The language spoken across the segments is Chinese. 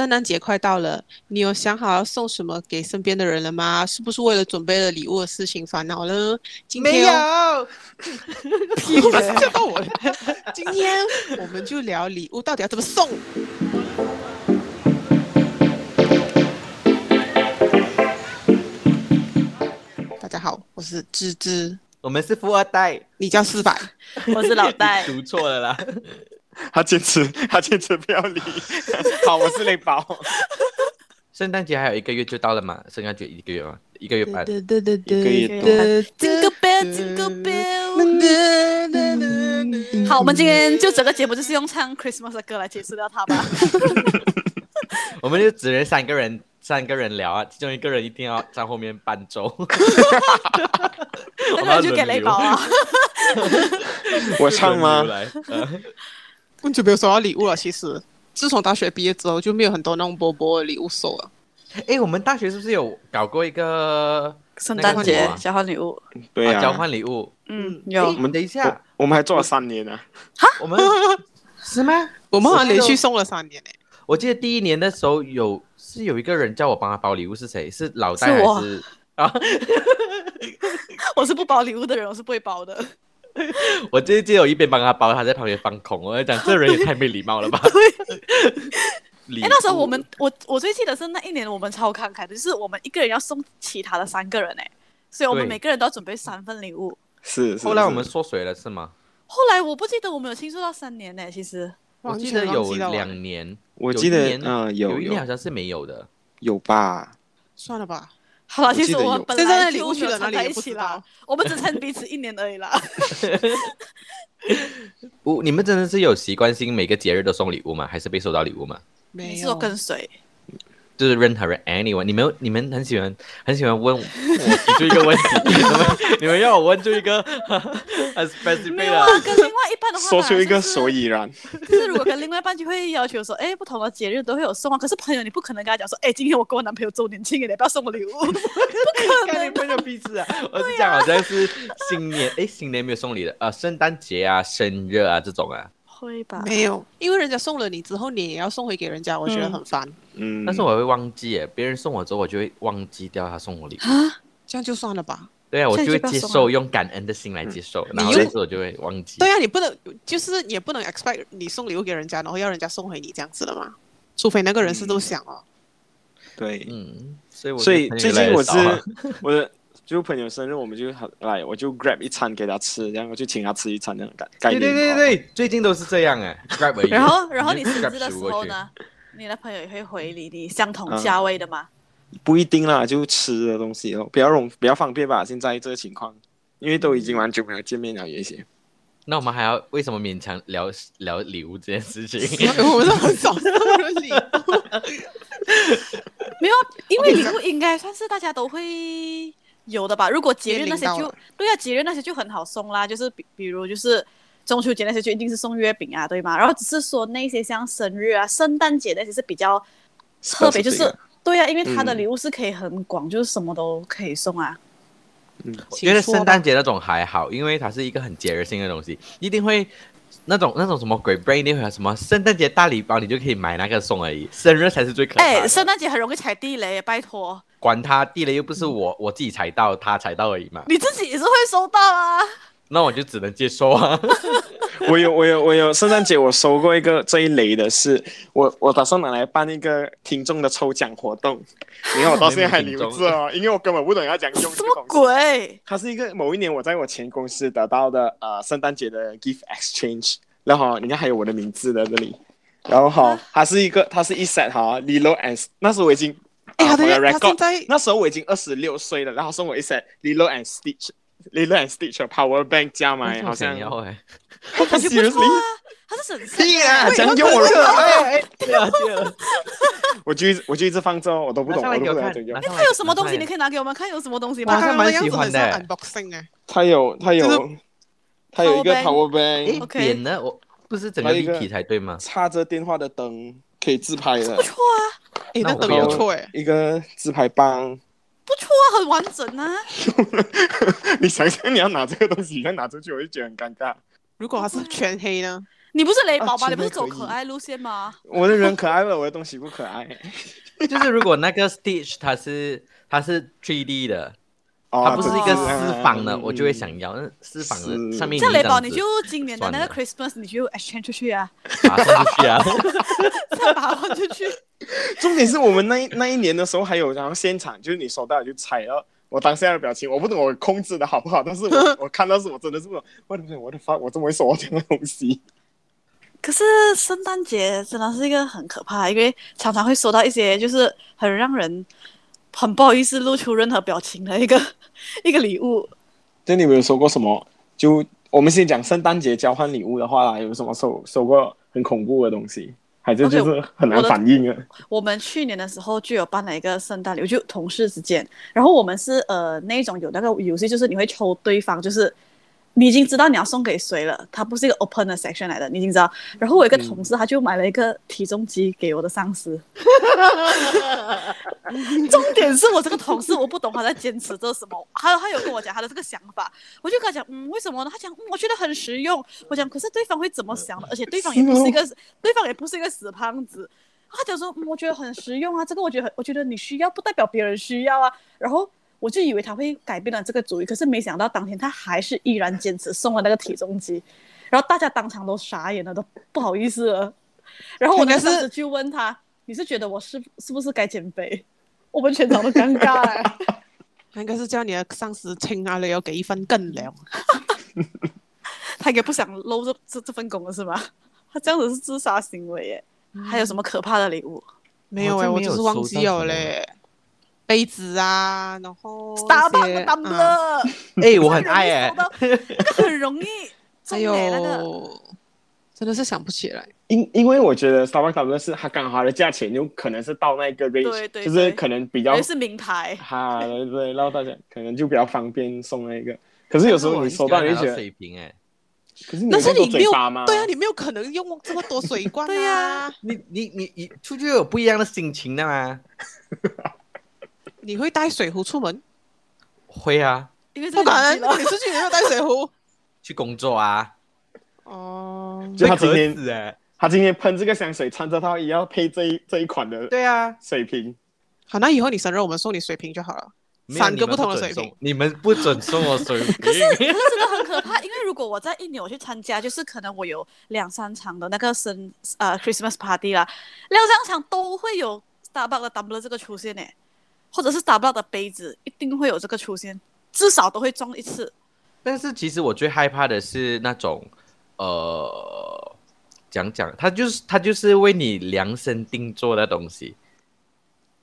圣诞节快到了，你有想好要送什么给身边的人了吗？是不是为了准备了礼物的事情烦恼了？今天没有，屁了，吓到我了。今天我们就聊礼物到底要怎么送。大家好，我是芝芝，我们是富二代，你叫四百，我是老戴，读错了啦。他坚持，他坚持不要理。好，我是雷宝。圣诞节还有一个月就到了嘛？圣诞节一个月嘛？一个月半。对对对对，一个月多。Jingle bell, jingle bell。好，我们今天就整个节目就是用唱 Christmas 的歌来结束掉它吧。我们就只能三个人，三个人聊啊，其中一个人一定要在后面伴奏。那个就给雷宝啊。我唱吗？我就没有收到礼物了。其实，自从大学毕业之后，就没有很多那种波波的礼物收了。哎，我们大学是不是有搞过一个圣诞节交换礼物？对呀，交换礼物。嗯，有。我们等一下，我们还做了三年呢。哈？我们是吗？我们好像连续送了三年诶。我记得第一年的时候有是有一个人叫我帮他包礼物，是谁？是老戴还是啊？我是不包礼物的人，我是不会包的。我这记得我一边帮他包，他在旁边放空。我在讲，这人也太没礼貌了吧？哎，那时候我们，我我最记得是那一年我们超慷慨的，就是我们一个人要送其他的三个人哎，所以我们每个人都要准备三份礼物。是，是。后来我们缩水了是吗？后来我不记得我们有庆祝到三年呢，其实我记得有两年，我记得嗯有有一年好像是没有的，有吧？算了吧。好了，其实我们本来礼物去了哪里也不知道，我们只撑彼此一年而已啦。不，你们真的是有习惯性每个节日都送礼物吗？还是被收到礼物吗？没有，跟随。就是任何人，anyone，你们你们很喜欢很喜欢问我提出一个问题，你们你们要我问出一个 很 specific 没有啊，跟另外一半的话，说出一个所以然。就是如果跟另外一半就会要求说，哎，不同的节日都会有送啊。可是朋友你不可能跟他讲说，哎，今天我跟我男朋友周年庆，你不要送我礼物，不可能。你朋友屁事啊！我是讲好像是新年，哎，新年没有送礼的啊，圣诞节啊，生日啊这种啊。会吧？没有，因为人家送了你之后，你也要送回给人家，我觉得很烦。嗯，但是我会忘记，哎，别人送我之后，我就会忘记掉他送我礼物。啊，这样就算了吧。对啊，我就会接受，用感恩的心来接受。然后这次我就会忘记。对啊，你不能，就是也不能 expect 你送礼物给人家，然后要人家送回你这样子的嘛。除非那个人是都想哦。对，嗯，所以所以最近我是我的。就朋友生日，我们就很来，我就 grab 一餐给他吃，然后就请他吃一餐那种感概念。对对对对，最近都是这样哎，grab 然后然后你生日的时候呢，你的朋友也会回礼你相同价位的吗？不一定啦，就吃的东西哦，比较容比较方便吧。现在这个情况，因为都已经很久没有见面了，有一些。那我们还要为什么勉强聊聊礼物这件事情？我们都很少送礼物。没有，因为礼物应该算是大家都会。有的吧，如果节日那些就对啊，节日那些就很好送啦，就是比比如就是中秋节那些就一定是送月饼啊，对吗？然后只是说那些像生日啊、圣诞节那些是比较特别，就是对啊，因为他的礼物是可以很广，嗯、就是什么都可以送啊。嗯，我觉得圣诞节那种还好，因为它是一个很节日性的东西，一定会那种那种什么鬼 brain 一定会有什么圣诞节大礼包，你就可以买那个送而已。生日才是最可怕的。哎，圣诞节很容易踩地雷，拜托。管他地雷又不是我，我自己踩到，他踩到而已嘛。你自己也是会收到啊。那我就只能接受啊。我有我有我有圣诞节我收过一个这一类的是，我我打算拿来办一个听众的抽奖活动。你看我到现在还留着哦，因为我根本不懂要讲用什么鬼。它是一个某一年我在我前公司得到的呃圣诞节的 gift exchange，然后你看还有我的名字在这里，然后好，它是一个它是一 set 哈，Lilo and 那时候我已经。哎，他的他现在那时候我已经二十六岁了，然后送我一 set Lilo and Stitch，Lilo and Stitch Power Bank 加买，好像要哎，他是不错啊，他是省钱啊，讲给我热，哎，对啊对啊，我就我就一直放着，我都不懂，我都不知道怎样。他有什么东西？你可以拿给我们看，有什么东西吗？他蛮喜欢的，unboxing 哎，他有他有他有一个 Power Bank，扁的，我不是整个立体才对吗？插着电话的灯，可以自拍的，不错啊。哎，那都不错哎，一个自拍棒，不错啊，很完整啊。你想想，你要拿这个东西，你再拿出去，我就觉得很尴尬。如果它是全黑呢？你不是雷宝吗？啊你不是走可爱路线吗？我的人可爱了，我的东西不可爱。就是如果那个 Stitch 它是它是 3D 的，哦它不是一个私房的，嗯我就会想要。那私房的上面像雷宝，你你就今年的那个 Christmas，你就 exchange 出去啊，出去啊。再把它换出去。重点是我们那一那一年的时候，还有然后现场就是你收到你就猜了。我当下的表情，我不懂我控制的好不好，但是我 我看到是我真的是我我的我的发，我怎么会收到这样的东西？可是圣诞节真的是一个很可怕，因为常常会收到一些就是很让人很不好意思露出任何表情的一个 一个礼物。就你没有收过什么？就我们先讲圣诞节交换礼物的话啦，有什么收收过很恐怖的东西，还是就是很难反应啊？我们去年的时候就有办了一个圣诞礼物，就同事之间，然后我们是呃那一种有那个游戏，就是你会抽对方，就是。你已经知道你要送给谁了，它不是一个 open 的 section 来的，你已经知道。然后我有一个同事，他就买了一个体重机给我的上司。重点是我这个同事，我不懂他在坚持做什么。还有他有跟我讲他的这个想法，我就跟他讲，嗯，为什么呢？他讲，嗯，我觉得很实用。我讲，可是对方会怎么想的？而且对方也不是一个，对方也不是一个死胖子。他讲说，嗯，我觉得很实用啊，这个我觉得很，我觉得你需要不代表别人需要啊。然后。我就以为他会改变了这个主意，可是没想到当天他还是依然坚持送了那个体重机，然后大家当场都傻眼了，都不好意思了。然后我当时就问他：“你是觉得我是是不是该减肥？”我们全场都尴尬 哎。他应该是叫你的上司亲啊，你要给一份更粮。他应该不想漏这这这份工了是吧？他这样子是自杀行为耶。嗯、还有什么可怕的礼物？没有哎，我就是忘记了嘞。杯子啊，然后 Starbucks tumbler，哎，我很爱哎，那个很容易，哎呦，真的是想不起来。因因为我觉得 Starbucks 是它刚好的价钱，有可能是到那个 range，就是可能比较是名牌，哈，对对，然后大家可能就比较方便送那个。可是有时候你收到你就觉得水瓶哎，可是那是你没有对啊，你没有可能用这么多水罐 对呀，你你你你出去有不一样的心情的吗？你会带水壶出门？会啊，因为不可能，你出去你没有带水壶？去工作啊。哦，就他今天，他今天喷这个香水，穿着它也要配这一这一款的。对啊，水瓶。好，那以后你生日我们送你水瓶就好了，三个不同的水瓶。你们不准送我水瓶。可是可是真的很可怕，因为如果我在印尼我去参加，就是可能我有两三场的那个生呃 Christmas party 啦，两三场都会有 Starbucks 的 tumbler 这个出现诶。或者是 Starbucks 的杯子，一定会有这个出现，至少都会中一次。但是其实我最害怕的是那种，呃，讲讲，他就是他就是为你量身定做的东西。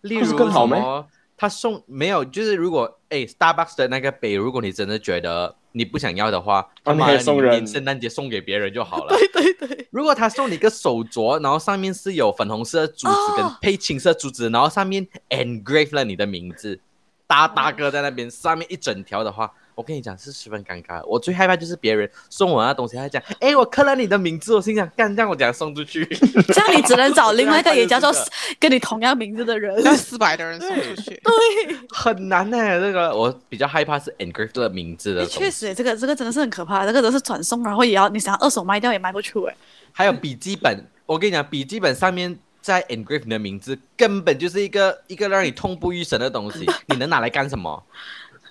例如什么，他送没有，就是如果哎，Starbucks 的那个杯，如果你真的觉得你不想要的话，他妈的，你连圣诞节送给别人就好了。对对对。如果他送你一个手镯，然后上面是有粉红色珠子跟配青色珠子，哦、然后上面 engrave 了你的名字，大大哥在那边，上面一整条的话，我跟你讲是十分尴尬。我最害怕就是别人送我那东西，他讲，哎，我刻了你的名字，我心想，干，这样我怎样送出去？这样你只能找另外一个也叫做 跟你同样名字的人，那四百的人送出去，对，很难呢、欸。这个我比较害怕是 engraved 的名字的。确实，这个这个真的是很可怕，这个都是转送，然后也要你想要二手卖掉也卖不出哎。还有笔记本，我跟你讲，笔记本上面在 engrave 你的名字，根本就是一个一个让你痛不欲生的东西。你能拿来干什么？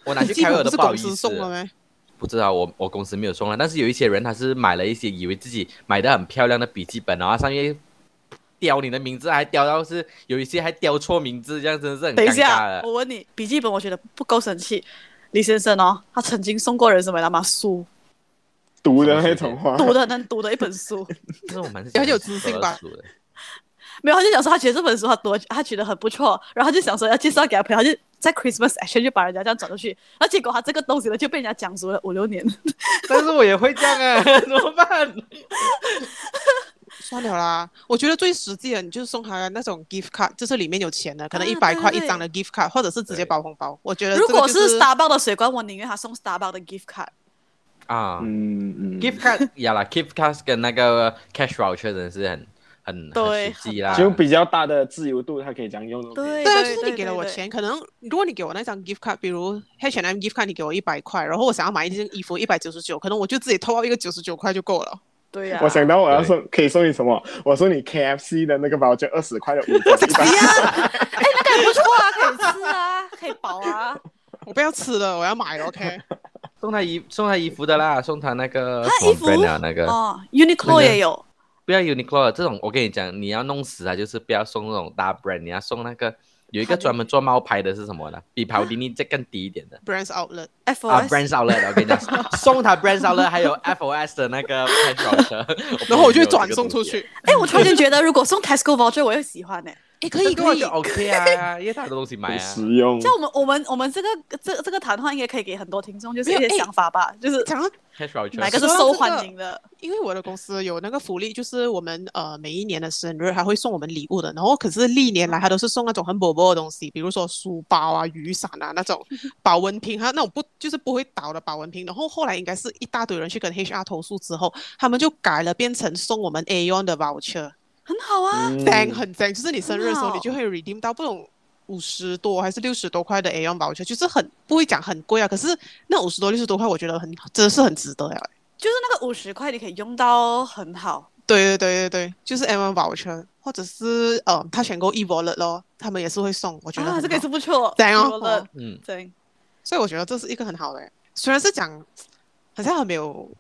我拿去开我的不好意思。送了没？不知道，我我公司没有送了。但是有一些人他是买了一些，以为自己买的很漂亮的笔记本，然后上面雕你的名字，还雕到是有一些还雕错名字，这样真的是很尴尬的。等一下，我问你，笔记本我觉得不够神气。李先生哦，他曾经送过人什么来吗？书。读的那种话，读的能读的一本书，这我蛮很有自信吧？没有，他就想说他觉得这本书他多，他觉得很不错，然后他就想说要介绍给他朋友，他就在 Christmas Action 就把人家这样转出去，然后结果他这个东西呢就被人家讲足了五六年。但是我也会这样啊，怎么办？算了啦，我觉得最实际的，你就是送他那种 gift card，就是里面有钱的，可能一百块一张的 gift card，或者是直接包红包。我觉得如果是 Starbucks 的水罐，我宁愿他送 Starbucks 的 gift card。啊，嗯嗯，gift card 呀啦，gift card 跟那个 cash voucher 真的是很很对实际啦，就比较大的自由度，他可以这样用。对对啊，就是你给了我钱，可能如果你给我那张 gift card，比如 H&M gift card，你给我一百块，然后我想要买一件衣服一百九十九，可能我就自己偷到一个九十九块就够了。对呀、啊。我想到我要送，可以送你什么？我送你 KFC 的那个包，就二十块的五 折。哎呀，哎，那个也不错啊，可以吃啊，可以饱啊。我不要吃了，我要买了，OK。送他衣送他衣服的啦，送他那个他衣服那个哦，Uniqlo 也有。不要 Uniqlo 这种，我跟你讲，你要弄死他，就是不要送那种大 brand，你要送那个有一个专门做冒牌的是什么呢？比跑迪尼再更低一点的。Brands Outlet FOS 啊，Brands Outlet，我跟你讲，送他 Brands Outlet，还有 FOS 的那个 voucher，然后我就转送出去。哎，我突然间觉得如果送 Tesco voucher，我又喜欢呢。也可以，可以，OK 啊，因为太多东西买啊，实用。像我们，我们，我们这个这这个谈话应该可以给很多听众，就是一些想法吧，就是讲哪个是受欢迎的。因为我的公司有那个福利，就是我们呃每一年的生日还会送我们礼物的。然后可是历年来他都是送那种很薄薄的东西，比如说书包啊、雨伞啊那种 保温瓶，哈，那种不就是不会倒的保温瓶。然后后来应该是一大堆人去跟 HR 投诉之后，他们就改了，变成送我们 Aeon 的 voucher。很好啊，赞很赞，就是你生日的时候，你就会 redeem 到不懂五十多还是六十多块的 Aeon voucher，就是很不会讲很贵啊，可是那五十多六十多块，我觉得很真的是很值得呀。就是那个五十块，你可以用到很好。对对对对对，就是 Aeon voucher，或者是呃，他选购 eWallet 咯，他们也是会送，我觉得啊，这个也是不错，对哦，嗯，对，所以我觉得这是一个很好的，虽然是讲好像很没有。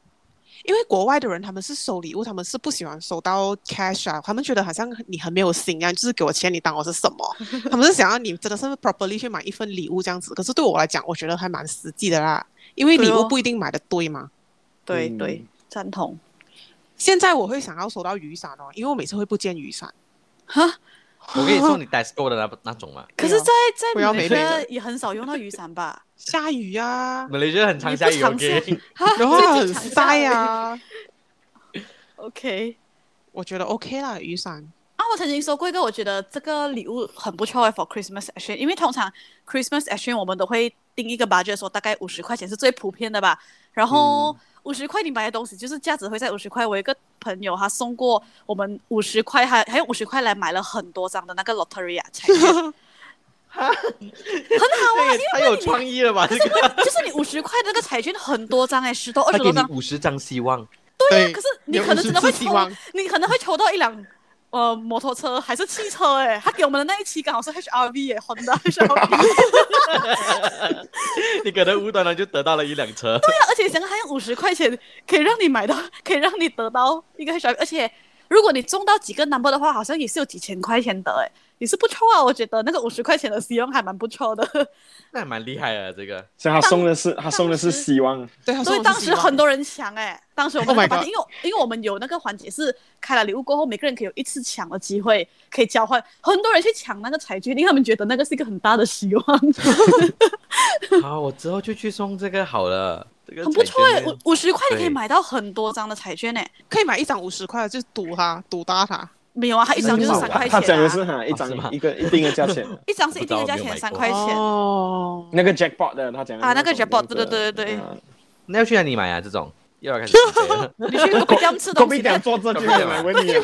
因为国外的人他们是收礼物，他们是不喜欢收到 cash 啊，他们觉得好像你很没有心啊，就是给我钱，你当我是什么？他们是想要你真的是 properly 去买一份礼物这样子。可是对我来讲，我觉得还蛮实际的啦，因为礼物不一定买的对嘛。对对，赞同。现在我会想要收到雨伞哦，因为我每次会不见雨伞。哈。我跟你说你 Tesco 的那 那种嘛？可是，在在马来西亚也很少用到雨伞吧？下雨呀，马来西亚很常下雨，OK，然后很晒啊。OK，我觉得 OK 啦，雨伞。啊，我曾经收过一个，我觉得这个礼物很不错，for Christmas exchange，因为通常 Christmas exchange 我们都会定一个 budget，说大概五十块钱是最普遍的吧，然后。嗯五十块你买的东西就是价值会在五十块。我一个朋友他送过我们五十块，还还用五十块来买了很多张的那个 lottery 啊彩券，很好啊，太 有创意了吧？这个就是你五十块的那个彩券很多张哎，十多二十多张，五十张希望。对啊，可是你可能真的会抽，你可能会抽到一辆。呃，摩托车还是汽车？哎，他给我们的那一期刚好是 HRV 耶，Honda HRV。你可能无端端就得到了一辆车。对啊，而且想想还有五十块钱可以让你买到，可以让你得到一个 HRV，而且如果你中到几个 number 的话，好像也是有几千块钱的哎。也是不错啊，我觉得那个五十块钱的希望还蛮不错的，那还蛮厉害的，这个。所以他送的是他送的是希望，对，所以当时很多人抢哎、欸，当时我们把、oh、因为因为我们有那个环节是开了礼物过后，每个人可以有一次抢的机会，可以交换，很多人去抢那个彩券，因为他们觉得那个是一个很大的希望。好，我之后就去送这个好了，这个、很不错哎、欸，五五十块你可以买到很多张的彩券哎、欸，可以买一张五十块，就是赌它，赌大它。没有啊，他一张就是三块钱、啊。他讲的是哈，一张一个一定的价钱。一张是一定的价钱，三块钱。哦。那个 jackpot 的，他讲的。啊，那个 jackpot，对对对对对。那要去哪里买啊？这种又要开始。你去 Kopitiam 吃东西。Kopitiam 坐这就有人问你。有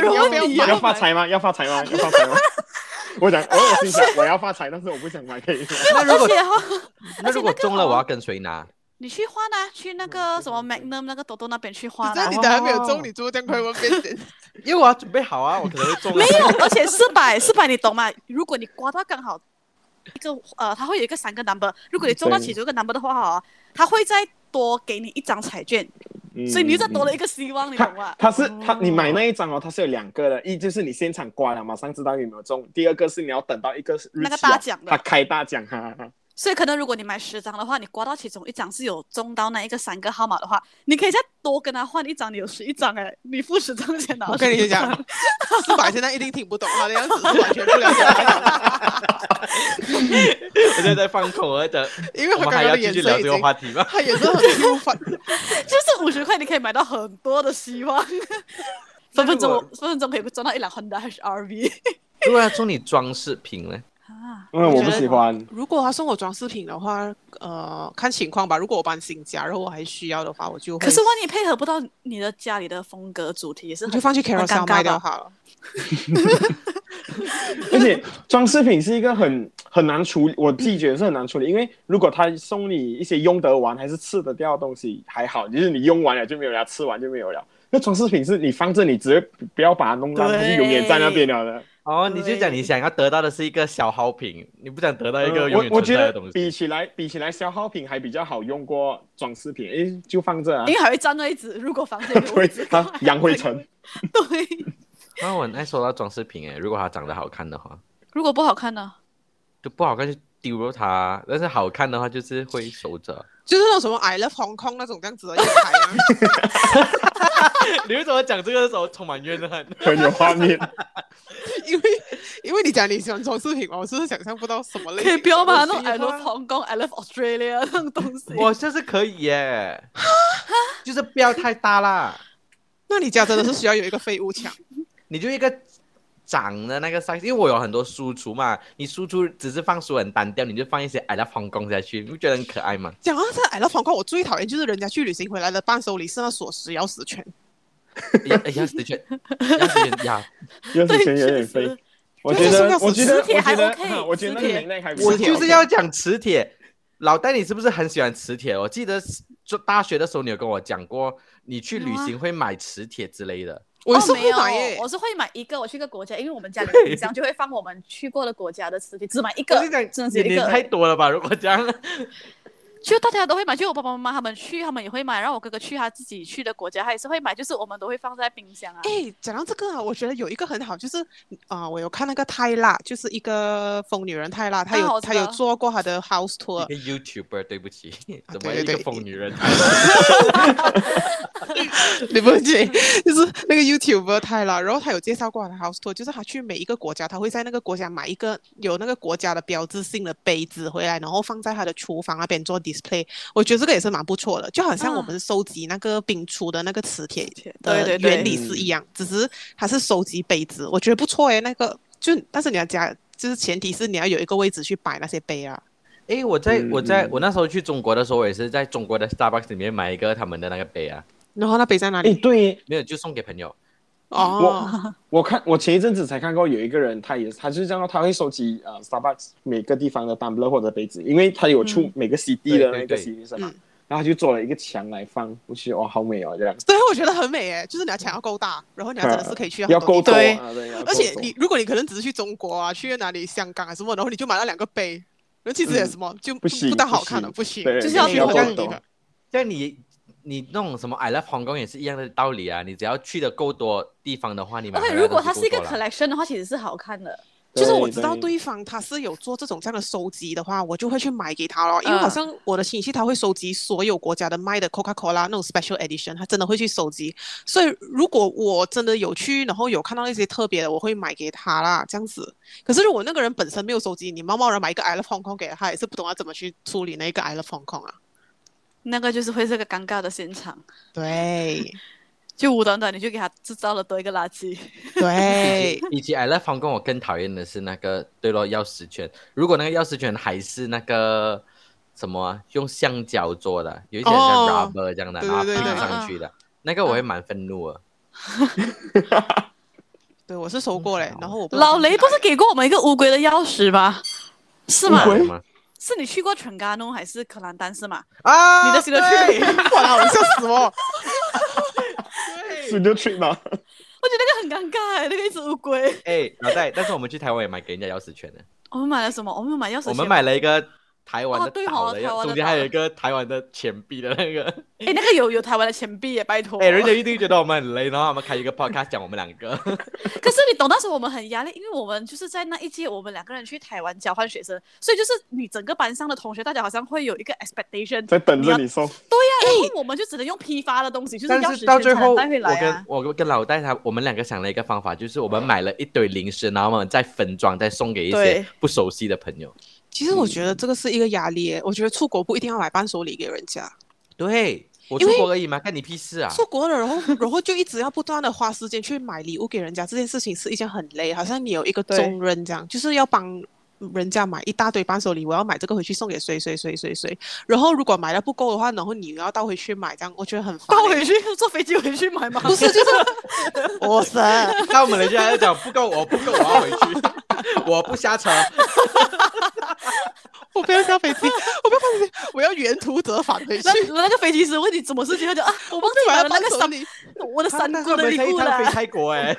人问你。要发财吗？要发财吗？要发财吗？我讲，我有心想我要发财，但是我不想买，可以。那如果那如果中了，我要跟谁拿？你去换啊，去那个什么 Magnum 那个多多那边去换、啊。那你的还没有中，你做这样快问别人。因为我要准备好啊，我可能会中。没有，而且四百四百，你懂吗？如果你刮到刚好一个呃，它会有一个三个 number，如果你中到其中一个 number 的话，哈，它会再多给你一张彩券，嗯、所以你就多了一个希望，嗯、你懂吗？它是它，你买那一张哦，它是有两个的，一就是你现场刮了，马上知道有没有中；第二个是你要等到一个那个大奖的，它开大奖哈。所以可能如果你买十张的话，你刮到其中一张是有中到那一个三个号码的话，你可以再多跟他换一张，你有十一张哎，你付十张钱拿。我跟你讲，四百现在一定听不懂他的样子，是完全不了解。我现在在放空，我在因为我们还要继续聊这个话题吗？他也是很舒服，就是五十块你可以买到很多的希望，分分钟分分钟可以赚到一两 Honda HRV。如果要送你装饰品呢？啊，因为我不喜欢。如果他送我装饰品的话，呃，看情况吧。如果我搬新家，然后我还需要的话，我就。可是万一配合不到你的家里的风格主题，也是就放去 Carousell 卖掉好了。而且装饰品是一个很很难处理，我自己觉得是很难处理。因为如果他送你一些用得完还是吃得掉的东西还好，就是你用完了就没有了，吃完就没有了。那装饰品是你放着，你直接不要把它弄烂，它是永远在那边了的。哦，你就讲你想要得到的是一个消耗品，你不想得到一个永远我我觉得存在的东西。比起来，比起来消耗品还比较好用过装饰品，诶，就放着啊因。为还会占位置，如果房间有位置对，啊，扬灰尘。对，那我很爱收到装饰品诶，如果它长得好看的话，如果不好看呢？就不好看就丢了它；但是好看的话，就是会收着。就是那种什么 I love Hong Kong 那种这样子的一个牌啊。你为什么讲这个的时候充满怨恨？很有画面。因为因为你讲你喜欢装饰品嘛，我是不是想象不到什么类型。可以不要把那种我 I love Hong Kong、I love Australia 那种东西。我就是可以耶，就是不要太大啦，那你家真的是需要有一个废物墙。你就一个长的那个 size，因为我有很多输出嘛，你输出只是放书很单调，你就放一些 I love Hong Kong 下去，你不觉得很可爱吗？讲到这 I love Hong Kong，我最讨厌就是人家去旅行回来的伴手礼是那锁匙、钥匙圈。要要死圈，要死圈呀！钥匙圈有点飞。我觉得，我觉得，我觉得我觉得那个磁铁年代还不错我就是要讲磁铁。老戴，你是不是很喜欢磁铁？我记得就大学的时候，你有跟我讲过，你去旅行会买磁铁之类的。我是有买耶，我是会买一个。我去一个国家，因为我们家里的冰箱就会放我们去过的国家的磁铁，只买一个真的只有一个。太多了吧？如果这样，就大家都会买，就我爸爸妈妈他们去，他们也会买。然后我哥哥去他自己去的国家，他也是会买，就是我们都会放在冰箱啊。哎，讲到这个啊，我觉得有一个很好，就是啊、呃，我有看那个泰辣，就是一个疯女人泰辣，她有、她有做过她的 house tour，一个 YouTuber，对不起，啊怎么一个疯女人？对不起，就是那个 YouTuber 泰辣，然后她有介绍过他的 house tour，就是她去每一个国家，她会在那个国家买一个有那个国家的标志性的杯子回来，然后放在她的厨房那边做 display。我觉得这个也是蛮不错的，就好像我们收集那个冰厨的那个磁铁的对对对原理是一样，只是它是收集杯子，我觉得不错诶。那个就但是你要加，就是前提是你要有一个位置去摆那些杯啊。诶，我在我在嗯我那时候去中国的时候，我也是在中国的 Starbucks 里面买一个他们的那个杯啊，然后那杯在哪哎，里？对，没有就送给朋友。哦，我看我前一阵子才看过有一个人，他也他就是这样，他会收集呃 Starbucks 每个地方的 tumbler 或者杯子，因为他有出每个 CD 的那个 CD 是嘛嗯，然后他就做了一个墙来放，我觉得哇好美哦这样，对，我觉得很美诶，就是你的墙要够大，然后你要真的是可以去到要够多而且你如果你可能只是去中国啊，去哪里香港啊什么，然后你就买了两个杯，那其实也什么、就不行不大好看了，不行，就是要去很多。多地方。像你你那种什么 I love Hong Kong 也是一样的道理啊，你只要去的够多地方的话，你买回 OK，来如果它是一个 collection 的话，其实是好看的。就是我知道对。对。方他是有做这种这样的收集的话，我就会去买给他咯。因为嗯好像我的亲戚他会收集所有国家的卖的 Coca-Cola 那种 special edition，他真的会去收集。所以如果我真的有去，然后有看到一些特别的，我会买给他啦，这样子。可是如果那个人本身没有收集，你贸贸然买一个 I Love Hong Kong 给他，也是不懂要怎么去处理那个 I Love Hong Kong 啊。那个就是会是个尴尬的现场，对 就无端端你就给他制造了多一个垃圾。对，以及 I love Hong Kong，我更讨厌的是那个对咯钥匙圈。如果那个钥匙圈还是那个什么啊用橡胶做的，有一些像哦 rubber 这样的，对然后拼对对上去的，那个我会蛮愤怒的。对我是收过嘞，然后我老雷不是给过我们一个乌龟的钥匙吗？是吗？乌龟吗？是你去过全嘎弄还是可兰丹是吗？啊，你的 signature 对 哇，我笑死我。是就 trip 吗？我觉得那个很尴尬哎，那个一只乌龟。哎，老戴，但是我们去台湾也买给人家钥匙圈的，我们买了什么？我们有买钥匙圈。我们买了一个台湾哦的岛的，对哦台湾中间还有一个台湾的钱币的那个。哎，那个有有台湾的钱币耶，拜托。哎，人家一定觉得我们很累，然后他们开一个 podcast 讲我们两个。可是你懂，那时候我们很压力，因为我们就是在那一届，我们两个人去台湾交换学生，所以就是你整个班上的同学，大家好像会有一个 expectation，在等着你送，对呀、然后我们就只能用批发的东西，就是要是到最后，我跟。我跟老戴他，我们两个想了一个方法，就是我们买了一堆零食，然后我们再分装，再送给一些不熟悉的朋友。其实我觉得这个是一个压力耶，我觉得出国不一定要买伴手礼给人家。对我出国而已嘛，干你屁事啊！出国了，然后然后就一直要不断的花时间去买礼物给人家，这件事情是一件很累，好像你有一个重任这样，就是要帮人家买一大堆伴手礼，我要买这个回去送给谁谁谁谁谁，然后如果买的不够的话，然后你又要倒回去买，这样我觉得很烦耶。倒回去 坐飞机回去买吗？不是就是，我塞，那我们人家在讲不够，我不够，我要回去，我不下车。我不要下飞机，我不要下飞机，我要原途折返回去。那那个飞机师问你怎么事情，他就啊，我忘记买了那个什么，你，我我的三我的礼物啦。飞泰国哎。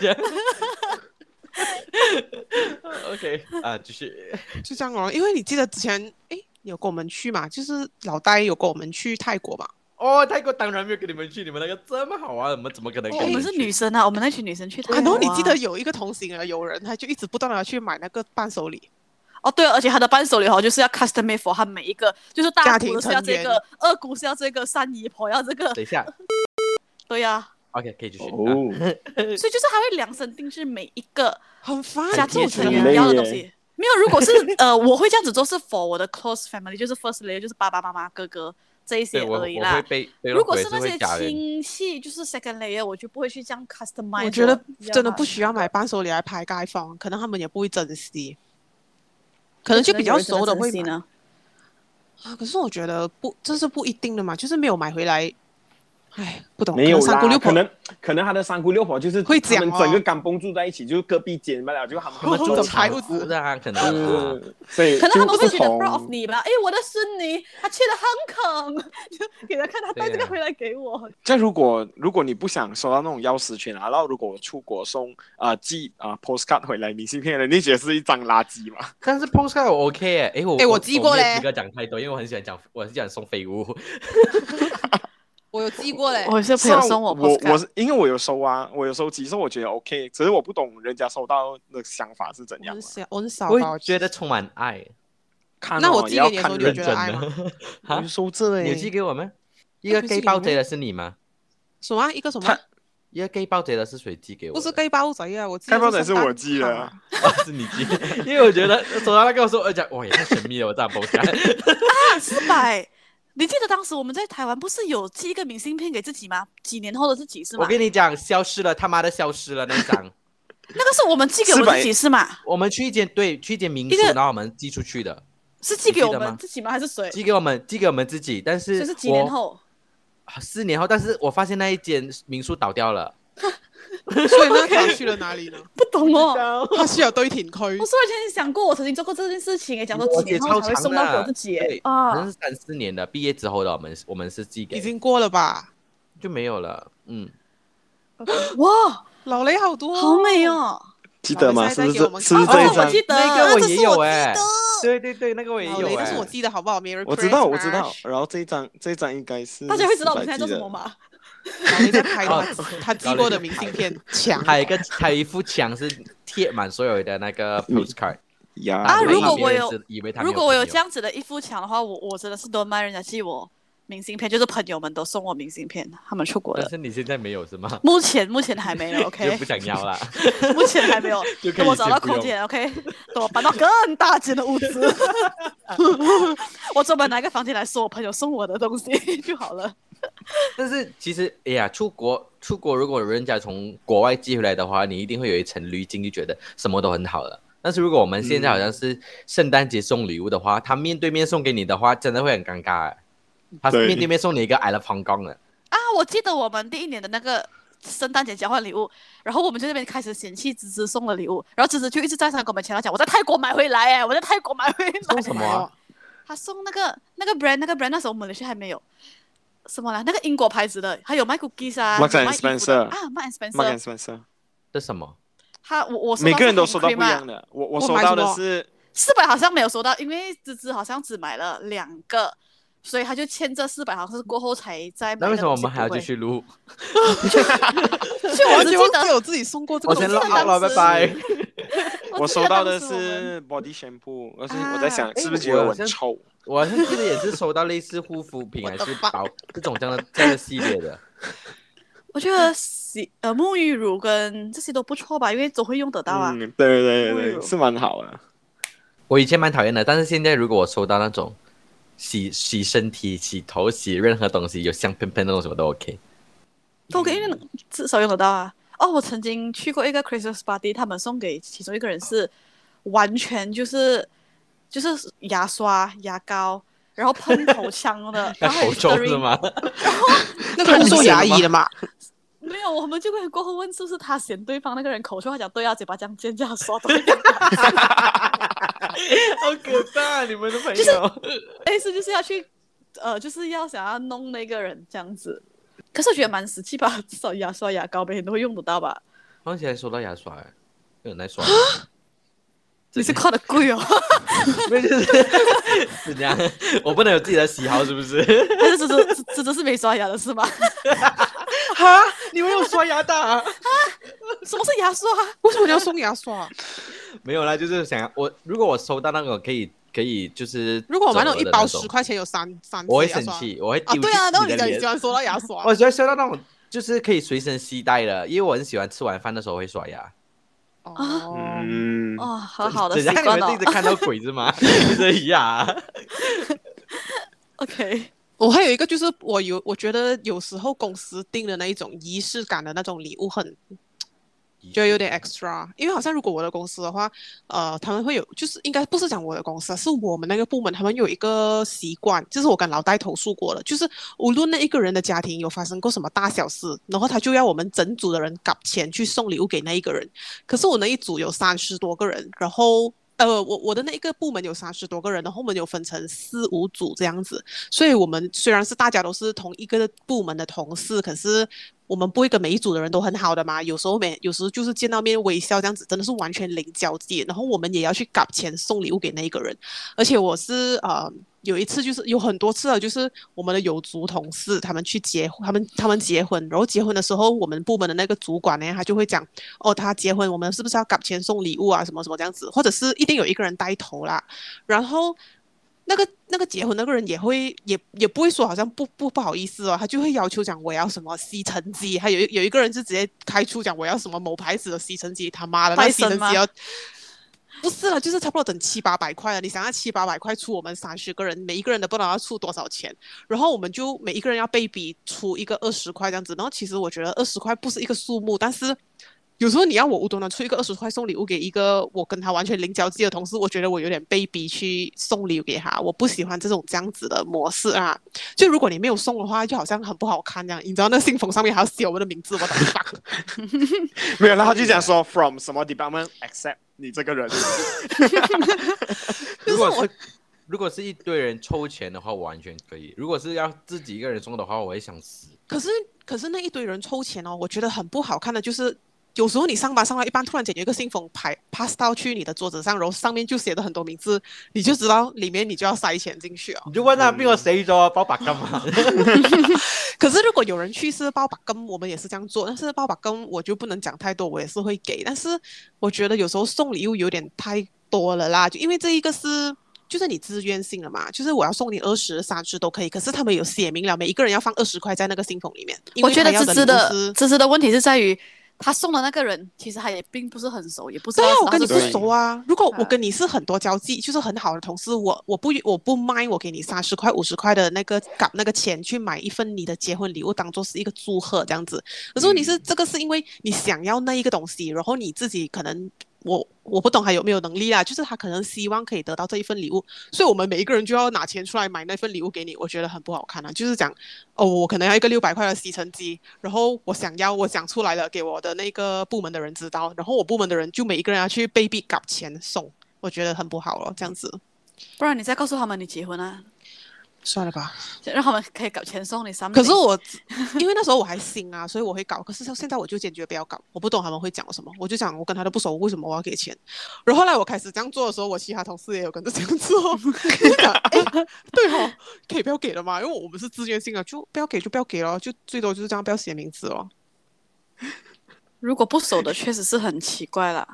OK 啊，继续就这样哦。因为你记得之前哎有跟我们去嘛，就是老戴有跟我们去泰国嘛。哦，泰国当然没有跟你们去，你们那个这么好玩，我们怎么可能？我们是女生啊，我们那群女生去泰国。然后你记得有一个同行的友人，他就一直不断的去买那个伴手礼。哦，对，而且他的伴手礼哈，就是要 custom made for 他每一个，就是大姑是要这个，二姑是要这个，三姨婆要这个。等一下，对呀。OK，可以继续。哦，所以就是他会量身定制每一个很烦家族成员要的东西。没有，如果是呃，我会这样子做，是 for 我的 close family，就是 first layer，就是爸爸妈妈、哥哥这一些而已啦。如果是那些亲戚，就是 second layer，我就不会去这样 customize。我觉得真的不需要买伴手礼来拍街坊，可能他们也不会珍惜。可能就比较熟的会买呢，啊，可是我觉得不，这是不一定的嘛，就是没有买回来。哎，不懂。没有三姑六婆，可能可能他的三姑六婆就是会讲，整个港崩住在一起，就是隔壁间罢了，就他们他们住的排屋子的啊，可能，所以可能他们会觉得 proud of 你吧？哎，我的孙女，她去了香港，就给他看，他带这个回来给我。这如果如果你不想收到那种钥匙圈啊，然后如果我出国送啊寄啊 postcard 回来明信片的，你觉得是一张垃圾吗？但是 postcard 我 OK 哎，哎我哎我寄过嘞，不要讲太多，因为我很喜欢讲，我很喜欢送废物。我有寄过嘞，我有朋友送我，我我是因为我有收啊，我有收集，所以我觉得 OK，只是我不懂人家收到的想法是怎样。我很少，我觉得充满爱。那我寄给你的时候，你觉得爱吗？啊，收这哎，你寄给我们一个 gay 包贼的是你吗？什么？一个什么？一个 gay 包贼的是谁寄给我？不是 gay 包贼啊，我 gay 包贼是我寄的，是你寄，因为我觉得收到他跟我说，而且哇也太神秘了，我这样不敢。啊，四百。你记得当时我们在台湾不是有寄一个明信片给自己吗？几年后的自己是吗？我跟你讲，消失了，他妈的消失了那张。那个是我们寄给我们自己是吗？我们去一间对，去一间民宿，然后我们寄出去的。是寄给我们自己吗？还是谁？寄给我们，寄给我们自己。但是是几年后？四年后，但是我发现那一间民宿倒掉了。所以那他去了哪里呢？不懂哦，他需要堆填区。我突然间想过，我曾经做过这件事情，诶，讲说几年后才会送到我自己，啊，可能是三四年的，毕业之后的，我们我们是寄给，已经过了吧？就没有了，嗯。哇，老雷好多，好美哦！记得吗？是不是？是不是这一张？那个我也有哎，对对对，那个我也有，但是我记得好不好？没人，我知道，我知道。然后这一张，这一张应该是大家会知道我们现在做什么吗？你在拍他他寄过的明信片墙，还有一个还有一幅墙是贴满所有的那个 postcard。啊，如果我有如果我有这样子的一幅墙的话，我我真的是多卖人家寄我明信片，就是朋友们都送我明信片，他们出国了。但是你现在没有是吗？目前目前还没有，OK。就不想要了。目前还没有，等我找到空间，OK。等我搬到更大间的屋子，我专门拿一个房间来收我朋友送我的东西就好了。但是其实，哎呀，出国出国，如果人家从国外寄回来的话，你一定会有一层滤镜，就觉得什么都很好了。但是如果我们现在好像是圣诞节送礼物的话，嗯、他面对面送给你的话，真的会很尴尬。哎，他是面对面送你一个 I love Hong Kong 的。啊，我记得我们第一年的那个圣诞节交换礼物，然后我们在那边开始嫌弃芝芝送的礼物，然后芝芝就一直在上跟我们强调讲，我在泰国买回来，哎，我在泰国买回来。送什么、啊？他送那个那个 brand，那个 brand 那时候我们的是还没有。什么啦？那个英国牌子的，还有卖 cookies 啊，Marks and Spencer 啊，Marks and Spencer，Marks and Spencer，这什么？他我我每个人都收到不一样的，我我收到的是四百，好像没有收到，因为芝芝好像只买了两个，所以他就欠这四百，好像是过后才再买。那为什么我们还要继续录？就我只记得我自己送过这个，我先录了，拜拜。我收到的是 body shampoo，而是我在想是不是觉得我很臭。我好像记得也是收到类似护肤品还是保这种这样的这样的系列的。我觉得洗呃沐浴乳跟这些都不错吧，因为总会用得到啊。嗯，对对对对，是蛮好的。我以前蛮讨厌的，但是现在如果我收到那种洗洗身体、洗头、洗任何东西有香喷喷那种什么都 OK。都 OK，因为至少用得到啊。哦，我曾经去过一个 Christmas party，他们送给其中一个人是完全就是。就是牙刷、牙膏，然后喷口腔的，然后还有口臭是吗？然后那个是做牙医的嘛？没有，我们就会过后问是不是他嫌对方那个人口臭，他讲对啊，嘴巴这样尖这样刷，好可怕！你们的朋友，就是类似就是要去呃，就是要想要弄那个人这样子。可是我觉得蛮实际吧，至少牙刷、牙膏每天都会用得到吧。放起来说到牙刷，有人在刷。你是夸的贵哦？没就是是这样，我不能有自己的喜好，是不是？但是这这这这是没刷牙的是吗？哈，你没有刷牙的啊？什么是牙刷？为什么你要送牙刷？没有啦，就是想要我，如果我收到那个可以可以就是，如果我买那种一包十块钱有三三，我会生气，我会丢啊。对啊，然后你讲你喜欢收到牙刷，我喜欢收到那种就是可以随身携带的，因为我很喜欢吃晚饭的时候会刷牙。哦，嗯，哦，很好的习惯哦。你们一直看到鬼子吗？一 直牙。OK，我还有一个就是我有，我觉得有时候公司订的那一种仪式感的那种礼物很。觉得有点 extra，因为好像如果我的公司的话，呃，他们会有，就是应该不是讲我的公司，是我们那个部门，他们有一个习惯，就是我跟老戴投诉过了，就是无论那一个人的家庭有发生过什么大小事，然后他就要我们整组的人搞钱去送礼物给那一个人。可是我那一组有三十多个人，然后呃，我我的那一个部门有三十多个人，然后我们有分成四五组这样子，所以我们虽然是大家都是同一个部门的同事，可是。我们不会跟每一组的人都很好的嘛，有时候每有时候就是见到面微笑这样子，真的是完全零交际。然后我们也要去搞钱送礼物给那一个人，而且我是呃有一次就是有很多次了，就是我们的有族同事他们去结他们他们结婚，然后结婚的时候我们部门的那个主管呢，他就会讲哦，他结婚我们是不是要搞钱送礼物啊什么什么这样子，或者是一定有一个人带头啦，然后。那个那个结婚那个人也会也也不会说好像不不不好意思哦，他就会要求讲我要什么吸尘机，还有有一个人就直接开出讲我要什么某牌子的吸尘机，他妈的那吸尘机要不是了，就是差不多等七八百块了。你想要七八百块出我们三十个人，每一个人都不知道要出多少钱，然后我们就每一个人要被逼出一个二十块这样子。然后其实我觉得二十块不是一个数目，但是。有时候你要我无端端出一个二十块送礼物给一个我跟他完全零交际的同事，我觉得我有点被逼去送礼物给他，我不喜欢这种这样子的模式啊。就如果你没有送的话，就好像很不好看这样。你知道那信封上面还要写我们的名字，我的妈！没有，然后就讲说 from 什么 department accept 你这个人。如果是如果是一堆人抽钱的话，我完全可以；如果是要自己一个人送的话，我会想死。可是可是那一堆人抽钱哦，我觉得很不好看的，就是。有时候你上班上到一半，突然间有一个信封牌 pass 到去你的桌子上，然后上面就写着很多名字，你就知道里面你就要塞钱进去哦。你就问他边个谁做包白金嘛？可是如果有人去世包白金，我们也是这样做。但是包白金我就不能讲太多，我也是会给。但是我觉得有时候送礼物有点太多了啦，就因为这一个是就是你自愿性了嘛，就是我要送你二十、三十都可以。可是他们有写明了，每一个人要放二十块在那个信封里面。我觉得芝芝的芝芝的问题是在于。他送的那个人，其实他也并不是很熟，也不是。对啊，我跟你不熟啊。如果我跟你是很多交际，就是很好的同事，我我不我不卖，我给你三十块、五十块的那个搞那个钱去买一份你的结婚礼物，当做是一个祝贺这样子。可是问题是，这个是因为你想要那一个东西，然后你自己可能。我我不懂还有没有能力啊，就是他可能希望可以得到这一份礼物，所以我们每一个人就要拿钱出来买那份礼物给你，我觉得很不好看啊。就是讲哦，我可能要一个六百块的吸尘机，然后我想要我讲出来了，给我的那个部门的人知道，然后我部门的人就每一个人要去被逼搞钱送，我觉得很不好了，这样子。不然你再告诉他们你结婚啊。算了吧，让他们可以搞钱送你三。可是我，因为那时候我还新啊，所以我会搞。可是现在我就坚决不要搞，我不懂他们会讲什么。我就想我跟他都不熟，为什么我要给钱？然后后来我开始这样做的时候，我其他同事也有跟着这样做。欸、对、哦，可以不要给了嘛？因为我们是自愿性的，就不要给就不要给了，就最多就是这样，不要写名字哦。如果不熟的，确实是很奇怪啦，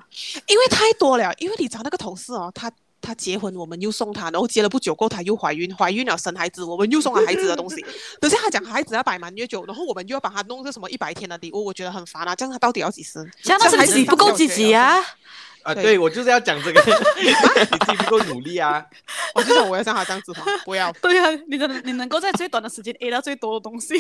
因为太多了。因为你找那个同事哦，他。他结婚，我们又送他，然后结了不久过后，他又怀孕，怀孕了生孩子，我们又送了孩子的东西。等下他讲孩子要摆满月酒，然后我们又要帮他弄个什么一百天的礼物，我觉得很烦啊！这样他到底要几时？这样孩子不够积极啊！啊，对，我就是要讲这个，你自己不够努力啊！我就想我要像他这样子，不要。对啊，你的你能够在最短的时间 A 到最多的东西。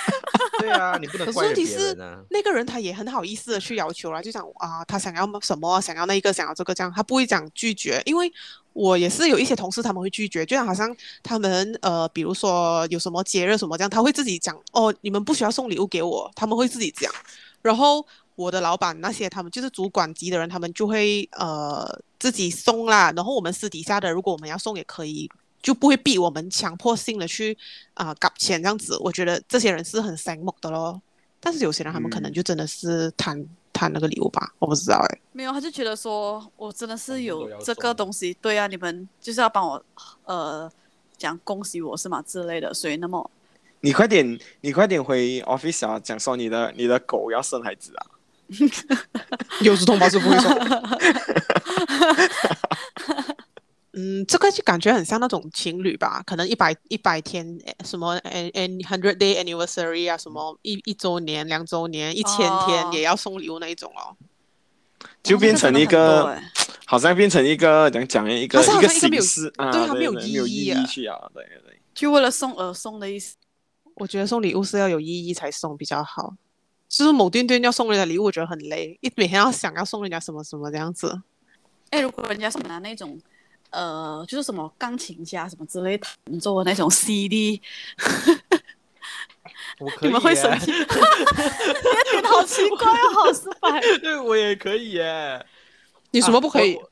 对啊，你不能怪别人啊。可是问题是，那个人他也很好意思的去要求了，就讲啊，他想要什么，想要那一个，想要这个，这样他不会讲拒绝，因为我也是有一些同事他们会拒绝，就像好像他们呃，比如说有什么节日什么这样，他会自己讲哦，你们不需要送礼物给我，他们会自己讲，然后。我的老板那些他们就是主管级的人，他们就会呃自己送啦。然后我们私底下的，如果我们要送也可以，就不会逼我们强迫性的去啊搞钱这样子。我觉得这些人是很醒目的咯。但是有些人他们可能就真的是贪、嗯、贪那个礼物吧，我不知道哎、欸。没有，他就觉得说我真的是有这个东西，对啊，你们就是要帮我呃讲恭喜我是吗之类的，所以那么你快点，你快点回 office 啊，讲说你的你的狗要生孩子啊。有时同胞是不会说。嗯，这个就感觉很像那种情侣吧，可能一百一百天什么 an an hundred day anniversary 啊，什么一一周年、两周年、一千天也要送礼物那一种哦，就变成一个，哦、好像变成一个讲讲一个一个形式啊，对，它没有意义啊，对对，就为了送而送的意思。我觉得送礼物是要有意义才送比较好，就是某顿顿要送人家礼物，我觉得很累，一每天要想要送人家什么什么这样子。哎，如果人家送拿那种。呃，就是什么钢琴家什么之类弹奏的那种 CD，你们会生气？你的脸好奇怪哦，好失败。对，我也可以耶。你什么不可以？啊、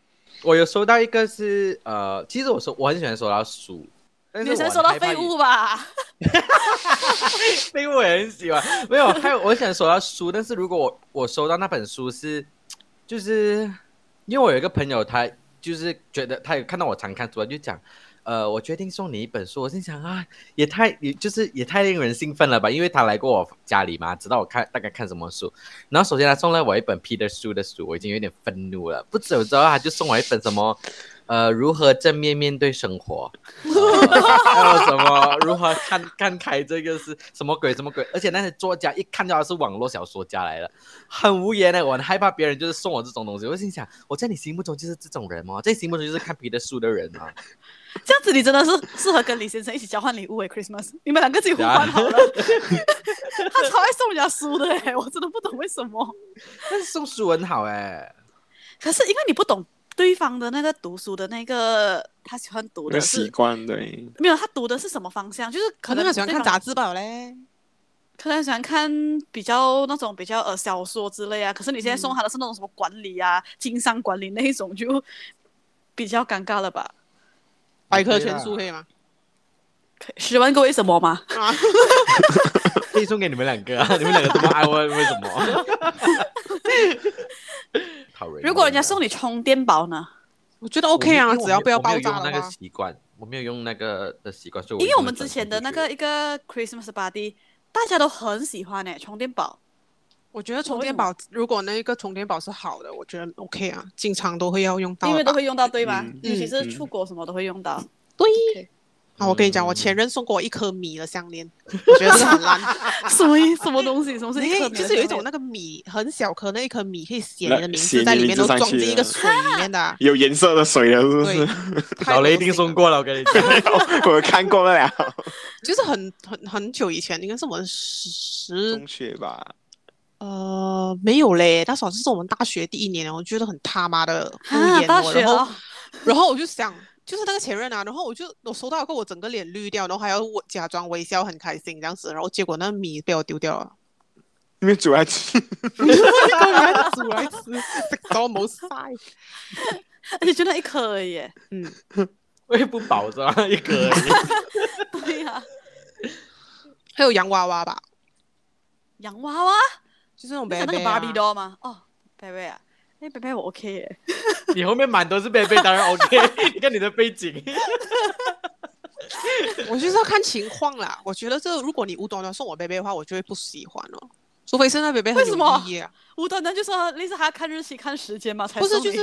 我，我有收到一个是呃，其实我说我很喜欢收到书，女生收到废物吧？废物我也很喜欢。没有，还有我想收到书，但是如果我我收到那本书是，就是因为我有一个朋友他。就是觉得他有看到我常看书，就讲，呃，我决定送你一本书。我心想啊，也太也就是也太令人兴奋了吧，因为他来过我家里嘛，知道我看大概看什么书。然后首先他送了我一本 Peter 书的书，我已经有点愤怒了。不久之后他就送我一本什么。呃，如何正面面对生活？呃、还有什么？如何看看开？这个是什么鬼？什么鬼？而且那些作家一看到他是网络小说家来了，很无言的。我很害怕别人就是送我这种东西。我心想，我在你心目中就是这种人吗？在你心目中就是看别的书的人吗？这样子你真的是适合跟李先生一起交换礼物诶，Christmas，你们两个自己互换好了。他超爱送人家书的诶，我真的不懂为什么。但是送书很好诶，可是因为你不懂。对方的那个读书的那个，他喜欢读的习惯，对，没有他读的是什么方向？就是可能，他喜欢看杂志吧嘞，可能喜欢看比较那种比较呃小说之类啊。可是你现在送他的是那种什么管理啊、经、嗯、商管理那一种，就比较尴尬了吧？百科全书可以吗？可以，十万个为什么吗？可以送给你们两个啊！你们两个这么爱问为什么？如果人家送你充电宝呢？我觉得 OK 啊，只要不要爆炸的话。我没有用那个习惯，我没有用那个的习惯，因为我们之前的那个一个 Christmas party，大家都很喜欢诶，充电宝。我觉得充电宝，如果那个充电宝是好的，我觉得 OK 啊，经常都会要用到，因为都会用到对吧？嗯、尤其是出国什么都会用到。嗯、对。Okay. 好，我跟你讲，我前任送过我一颗米的项链，我觉得是很烂。什么什么东西？什么是一颗？就是有一种那个米很小颗，那一颗米可以写你的名字在里面，都装进一个水里面的。有颜色的水的，是不是？老雷一定送过了，我跟你讲，我看过了。就是很很很久以前，应该是我们十中学吧？呃，没有嘞，那时候是我们大学第一年，我觉得很他妈的敷衍我，然后然后我就想。就是那个前任啊，然后我就我收到过，我整个脸绿掉，然后还要我假装微笑很开心这样子，然后结果那米被我丢掉了，因为煮来吃，煮来吃，食到冇晒，而且就那一颗而已，嗯，胃不饱是吧？一颗而已，对呀、啊，还有洋娃娃吧，洋娃娃？就是那种贝贝、啊、那个芭比 doll 吗？哦，贝贝啊。哎，贝贝我 OK 耶，你后面满都是贝贝，当然 OK。你看你的背景，我就是要看情况啦。我觉得这如果你无端端送我贝贝的话，我就会不喜欢哦。除非是那贝贝很有意义啊。为什么？无端端就说类似他看日期、看时间嘛，才不是就是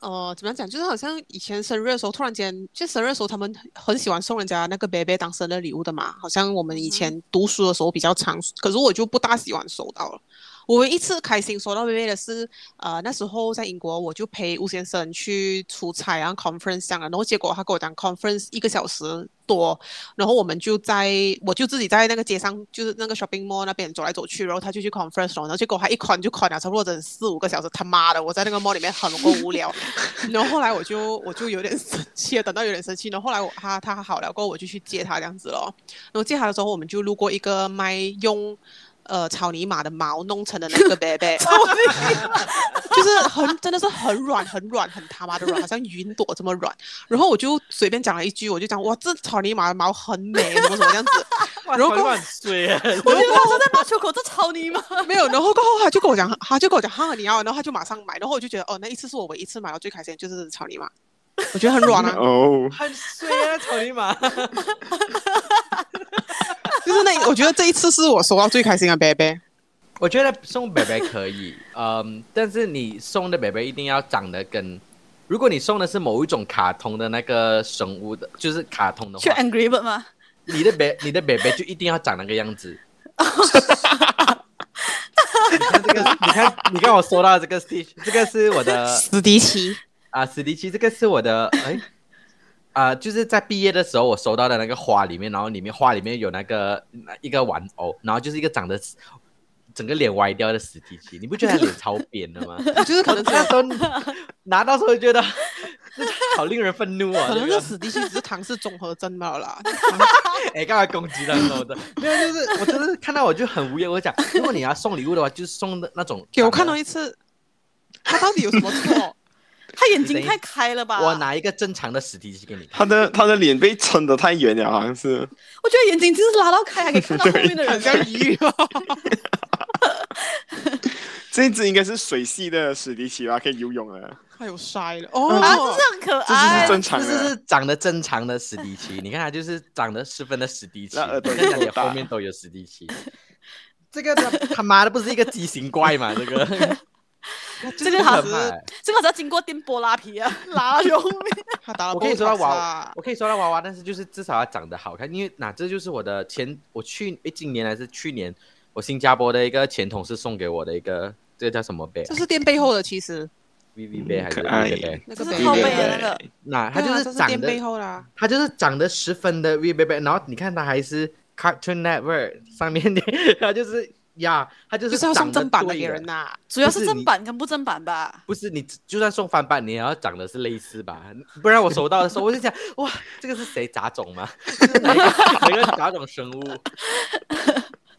呃，怎么样讲？就是好像以前生日的时候，突然间就生日的时候，他们很喜欢送人家那个贝贝当生日礼物的嘛。好像我们以前读书的时候比较常，嗯、可是我就不大喜欢收到了。我一次开心说到贝贝的是，呃，那时候在英国，我就陪吴先生去出差，然后 conference 上了，然后结果他跟我讲 conference 一个小时多，然后我们就在，我就自己在那个街上，就是那个 shopping mall 那边走来走去，然后他就去 conference，然后结果他一看就看了差不多整四五个小时，他妈的，我在那个 mall 里面很够无聊，然后后来我就我就有点生气，等到有点生气，然后后来我他他好了过后，我就去接他这样子咯，然后接他的时候，我们就路过一个卖用。呃草泥马的毛弄成的那个 baby，就是很真的是很软很软很他妈的软，好像云朵这么软。然后我就随便讲了一句，我就讲哇，这草泥马的毛很美，什么什么这样子。然后乱水，我以为他是在骂秋口这草泥马，没有。然后过后他就跟我讲，他就跟我讲哈你要，然后他就马上买，然后我就觉得哦，那一次是我唯一一次买到最开心的就是草泥马。我觉得很软啊，哦，很碎啊，草泥马。就是那，我觉得这一次是我收到最开心的 baby。我觉得送 baby 可以，嗯，但是你送的 baby 一定要长得跟，如果你送的是某一种卡通的那个生物的，就是卡通的话，去 Angry Bird 吗？你的 baby，你的 baby 就一定要长那个样子。你看这个，你看，你看我收到这个 Stitch，这个是我的史迪奇。啊，史迪奇，这个是我的，哎，啊，就是在毕业的时候我收到的那个花里面，然后里面花里面有那个一个玩偶，然后就是一个长得整个脸歪掉的史迪奇，你不觉得他脸超扁的吗？就是可能那时候拿到时候觉得好令人愤怒啊！可能是史迪奇只是唐氏综合症罢啦。哎，干嘛攻击他说的？没有，就是我真的是看到我就很无言。我讲，如果你要送礼物的话，就是送的那种。给我看到一次，他到底有什么错？他眼睛太开了吧？我拿一个正常的史迪奇给你。他的他的脸被撑得太圆了，好像是。我觉得眼睛就是拉到开，还可以看到 后面的人，像鱼。这一只应该是水系的史迪奇吧？可以游泳了。他有晒了哦，啊，这是很可爱。这是正常的，这是长得正常的史迪奇。你看他就是长得十分的史迪奇，那跟你后面都有史迪奇。这个他他妈的不是一个畸形怪吗？这个。这个好是，这个只要经过电波拉皮啊，拉用。我可以说他娃娃，我可以说他娃娃，但是就是至少要长得好看，因为那这就是我的前，我去诶，今年还是去年，我新加坡的一个前同事送给我的一个，这个叫什么杯？这是垫背后的，其实。V V 杯还是 V V 杯？那个后背的那个。那他就是长得，他就是长得十分的 V V 杯，然后你看他还是 Cartoon Network 上面的，它就是。呀，他就是就是要送正版的给人呐，主要是正版跟不正版吧。不是你，就算送翻版，你也要长得是类似吧？不然我收到的时候，我就想，哇，这个是谁杂种吗？哪个杂种生物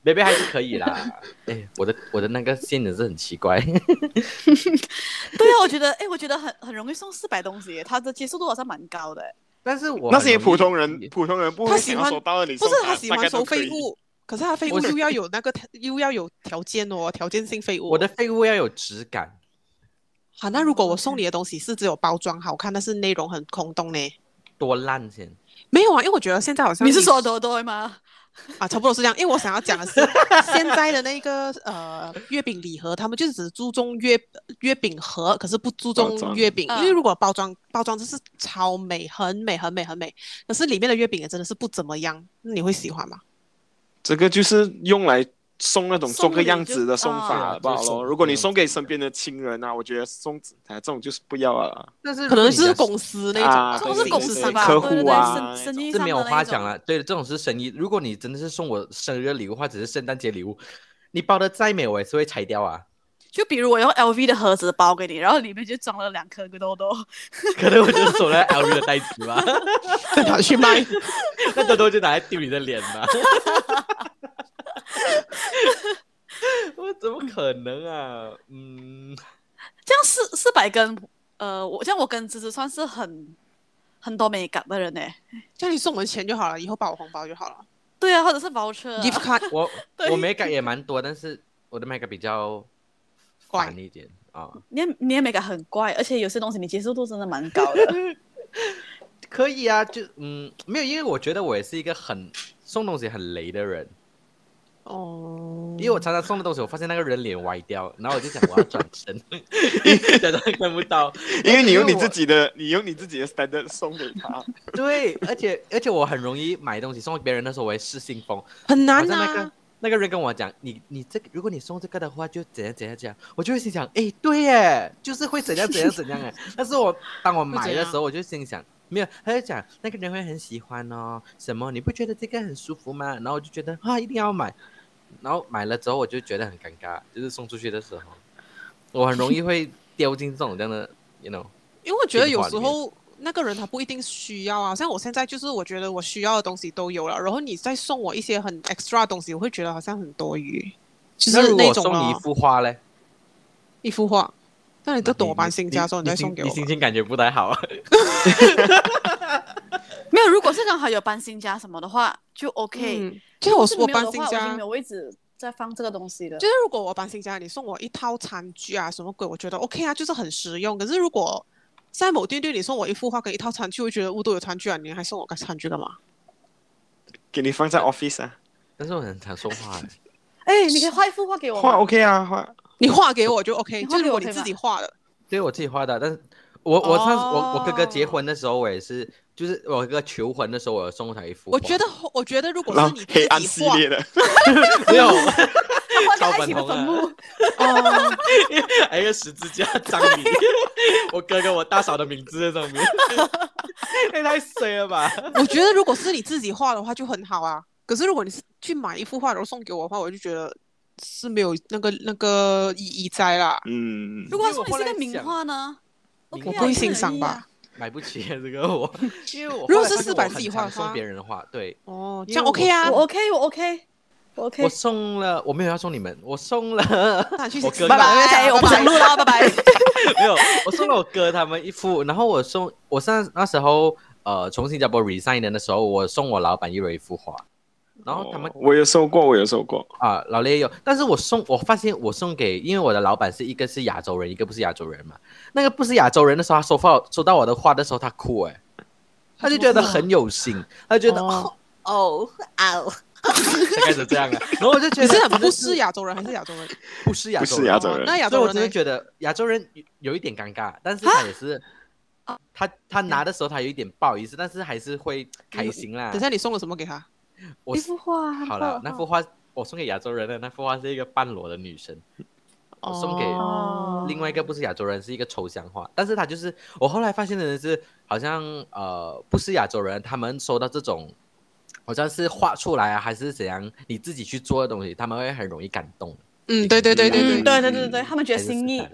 ？baby 还是可以啦。哎，我的我的那个线也是很奇怪。对啊，我觉得，哎，我觉得很很容易送四百东西，他的接受度好像蛮高的。但是我那些普通人，普通人不会喜欢收到的，你不是他喜欢收废物。可是它废物又要有那个，又要有条件哦，条件性废物。我的废物要有质感。好，那如果我送你的东西是只有包装好看，但是内容很空洞呢？多烂先？没有啊，因为我觉得现在好像你，你是说多多吗？啊，差不多是这样。因为我想要讲的是，现在的那个呃月饼礼盒，他们就只注重月月饼盒，可是不注重月饼。因为如果包装包装真是超美，很美，很美，很美，可是里面的月饼也真的是不怎么样，你会喜欢吗？这个就是用来送那种做个样子的送法，好不好咯？如果你送给身边的亲人啊，我觉得送哎这种就是不要了。但是可能是公司那种，这是公司吧？客户啊，生意这没有话讲了。对，这种是生意。如果你真的是送我生日礼物或者是圣诞节礼物，你包的再美，我也是会拆掉啊。就比如我用 LV 的盒子包给你，然后里面就装了两颗个豆豆，可能我就收了 LV 的袋子吧，拿去卖，那豆豆就拿来丢你的脸吧。我怎么可能啊？嗯，这样四四百根，呃，我这样我跟芝芝算是很很多美感的人呢。叫你送我钱就好了，以后包我红包就好了。对啊，或者是包车、啊。gift card，我我美感也蛮多，但是我的美感比较。怪一点啊！你你也没感很怪，而且有些东西你接受度真的蛮高的。可以啊，就嗯，没有，因为我觉得我也是一个很送东西很雷的人。哦。因为我常常送的东西，我发现那个人脸歪掉，然后我就想我要转身，假装看不到。因为你用你自己的，你用你自己的 standard 送给他。对，而且而且我很容易买东西送给别人的时候，我会失心疯，很难啊。那个人跟我讲，你你这个，如果你送这个的话，就怎样怎样怎样，我就会心想，哎，对耶，就是会怎样怎样怎样哎。但是我当我买的时候，我就心想，没有，他就讲那个人会很喜欢哦，什么你不觉得这个很舒服吗？然后我就觉得啊，一定要买。然后买了之后，我就觉得很尴尬，就是送出去的时候，我很容易会掉进这种这样的，you know，因为我觉得有时候。那个人他不一定需要啊，像我现在就是我觉得我需要的东西都有了，然后你再送我一些很 extra 的东西，我会觉得好像很多余。就是那种、啊、送你一幅画嘞，一幅画。那你都懂我搬新家的时候，你再送给我。你心情感觉不太好啊。没有，如果是刚好有搬新家什么的话，就 OK。嗯、就我我搬新家，我没有位置再放这个东西的。就是如果我搬新家，你送我一套餐具啊，什么鬼，我觉得 OK 啊，就是很实用。可是如果在某店店你送我一幅画跟一套餐具，我觉得屋都有餐具啊，你还送我个餐具干嘛？给你放在 office 啊。但是我很常说话哎、欸，你可以画一幅画给我。画 OK 啊，画。你画给我就 OK，就是如果你自己画的。对，我自己画的，但是我我上次我我哥哥结婚的时候，我也是，就是我哥哥求婚的时候，我有送他一幅。我觉得，我觉得如果是你黑暗系列的，没有，超粉红的，哦，还有一个十字架 葬礼，我哥哥我大嫂的名字在上面，也太衰了吧？我觉得如果是你自己画的话就很好啊，可是如果你是去买一幅画然后送给我的话，我就觉得。是没有那个那个意义在啦。嗯，如果说你是个名画呢？我不会欣赏吧？买不起这个我，因为我如果是四百自己画，送别人的画，对。哦，这样 OK 啊，我 OK，我 OK，我 OK。我送了，我没有要送你们，我送了。我哥，拜拜，我不想录了，拜拜。没有，我送了我哥他们一幅，然后我送我上那时候呃从新加坡 resign 的时候，我送我老板一人一幅画。然后他们，我也收过，我也收过啊，老雷也有。但是我送，我发现我送给，因为我的老板是一个是亚洲人，一个不是亚洲人嘛。那个不是亚洲人的时候，他收到收到我的画的时候，他哭哎，他就觉得很有心，他就觉得哦哦哦，开始这样啊。然后我就觉得你，是不是亚洲人还是亚洲人？不是亚洲人，不是亚洲人。那亚洲人，我真的觉得亚洲人有一点尴尬，但是他也是，他他拿的时候他有一点不好意思，但是还是会开心啦。等下你送了什么给他？我一幅画好了，那幅画我送给亚洲人的那幅画是一个半裸的女生，我送给另外一个不是亚洲人，是一个抽象画。但是他就是我后来发现的是，好像呃不是亚洲人，他们收到这种好像是画出来啊，还是怎样，你自己去做的东西，他们会很容易感动。嗯，对对对对对对对对对，他们觉得心意，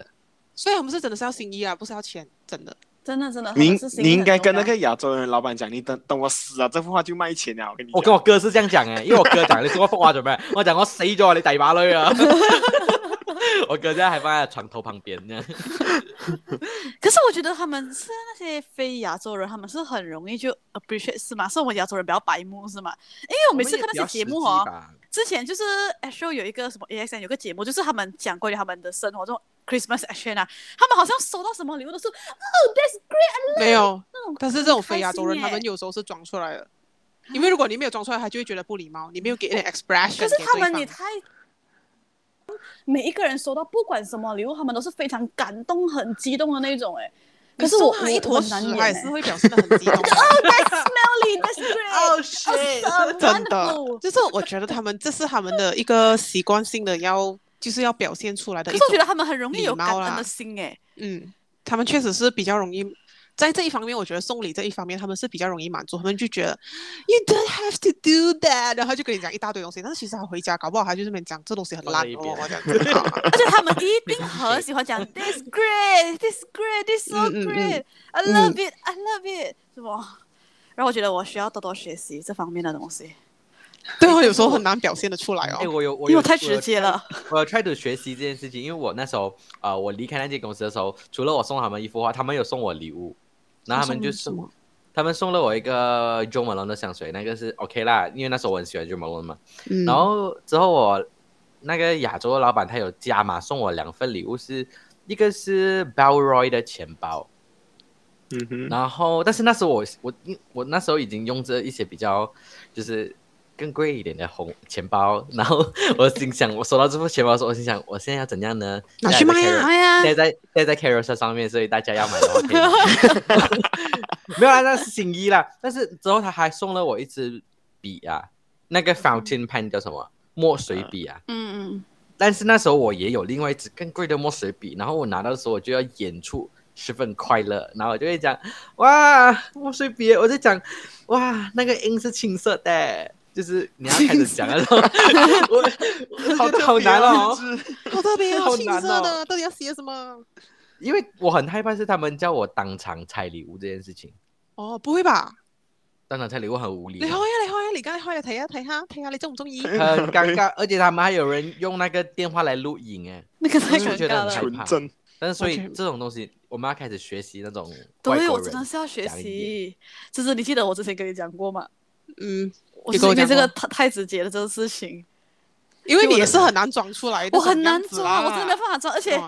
所以我们是真的是要心意啊，不是要钱，真的。真的真的，你你应该跟那个亚洲人老板讲，你等等我死啊，这幅画就卖钱了。我跟你，我跟我哥是这样讲哎，因为我哥讲你说我幅画准备，我讲我死咗你大把女啊。我哥现在还放在床头旁边呢。可是我觉得他们是那些非亚洲人，他们是很容易就 appreciate 是吗？是我们亚洲人比较白目是吗？因为我每次看那些节目哦，之前就是 Astro 有一个什么 AXN 有个节目，就是他们讲关于他们的生活中。Christmas action 啊，他们好像收到什么礼物都是，Oh that's great，没有，但是这种非亚洲人，他们有时候是装出来的，因为如果你没有装出来，他就会觉得不礼貌，你没有给一点 expression。可是他们也太，每一个人收到不管什么礼物，他们都是非常感动、很激动的那种，哎，可是我一坨屎还是会表现的很激动。Oh that's smelly，that's great，Oh shit，真的，就是我觉得他们这是他们的一个习惯性的要。就是要表现出来的，可是我觉得他们很容易有感恩的心哎。嗯，他们确实是比较容易在这一方面，我觉得送礼这一方面他们是比较容易满足，他们就觉得 You don't have to do that，然后就跟你讲一大堆东西，但是其实他回家搞不好他就这边讲这东西很烂哦，这样子。而且他们一定 很喜欢讲 This great, this great, this so great, I love it, I love it，是不？然后我觉得我需要多多学习这方面的东西。对我有时候很难表现得出来哦。哎，我有，我有，因为我太直接了。我要 try to 学习这件事情，因为我那时候啊、呃，我离开那间公司的时候，除了我送他们一幅画，他们有送我礼物，然后他们就送，他们送了我一个 Jo Malone 的香水，那个是 OK 啦，因为那时候我很喜欢 Jo Malone 嘛。嗯、然后之后我那个亚洲的老板他有加码送我两份礼物是，是一个是 Bellroy 的钱包，嗯哼，然后但是那时候我我我那时候已经用着一些比较就是。更贵一点的红钱包，然后我心想，我收到这副钱包的时候，我心想，我现在要怎样呢？拿去卖呀！戴在戴在 Carousell 上面，所以大家要买的话可以 没有啊，那是新衣啦。但是之后他还送了我一支笔啊，那个 Fountain Pen 叫什么？墨水笔啊。嗯嗯。但是那时候我也有另外一支更贵的墨水笔，然后我拿到的时候，我就要演出十分快乐，然后我就会讲，哇，墨水笔，我就讲，哇，那个 ink 是青色的。就是你要开始讲了，我好好难哦，好特别哦，青色的，到底要写什么？因为我很害怕是他们叫我当场拆礼物这件事情。哦，不会吧？当场拆礼物很无理。你好呀，你好呀，你刚才开呀睇下睇下睇下，你中唔中意？很尴尬，而且他们还有人用那个电话来录影，哎，那个太尴尬了。纯真，但是所以这种东西，我们要开始学习那种。对，我真的是要学习。就是你记得我之前跟你讲过吗？嗯，我是因为这个太太直接了这个事情，因为你也是很难装出来的。我很难装，我真的没办法装，而且。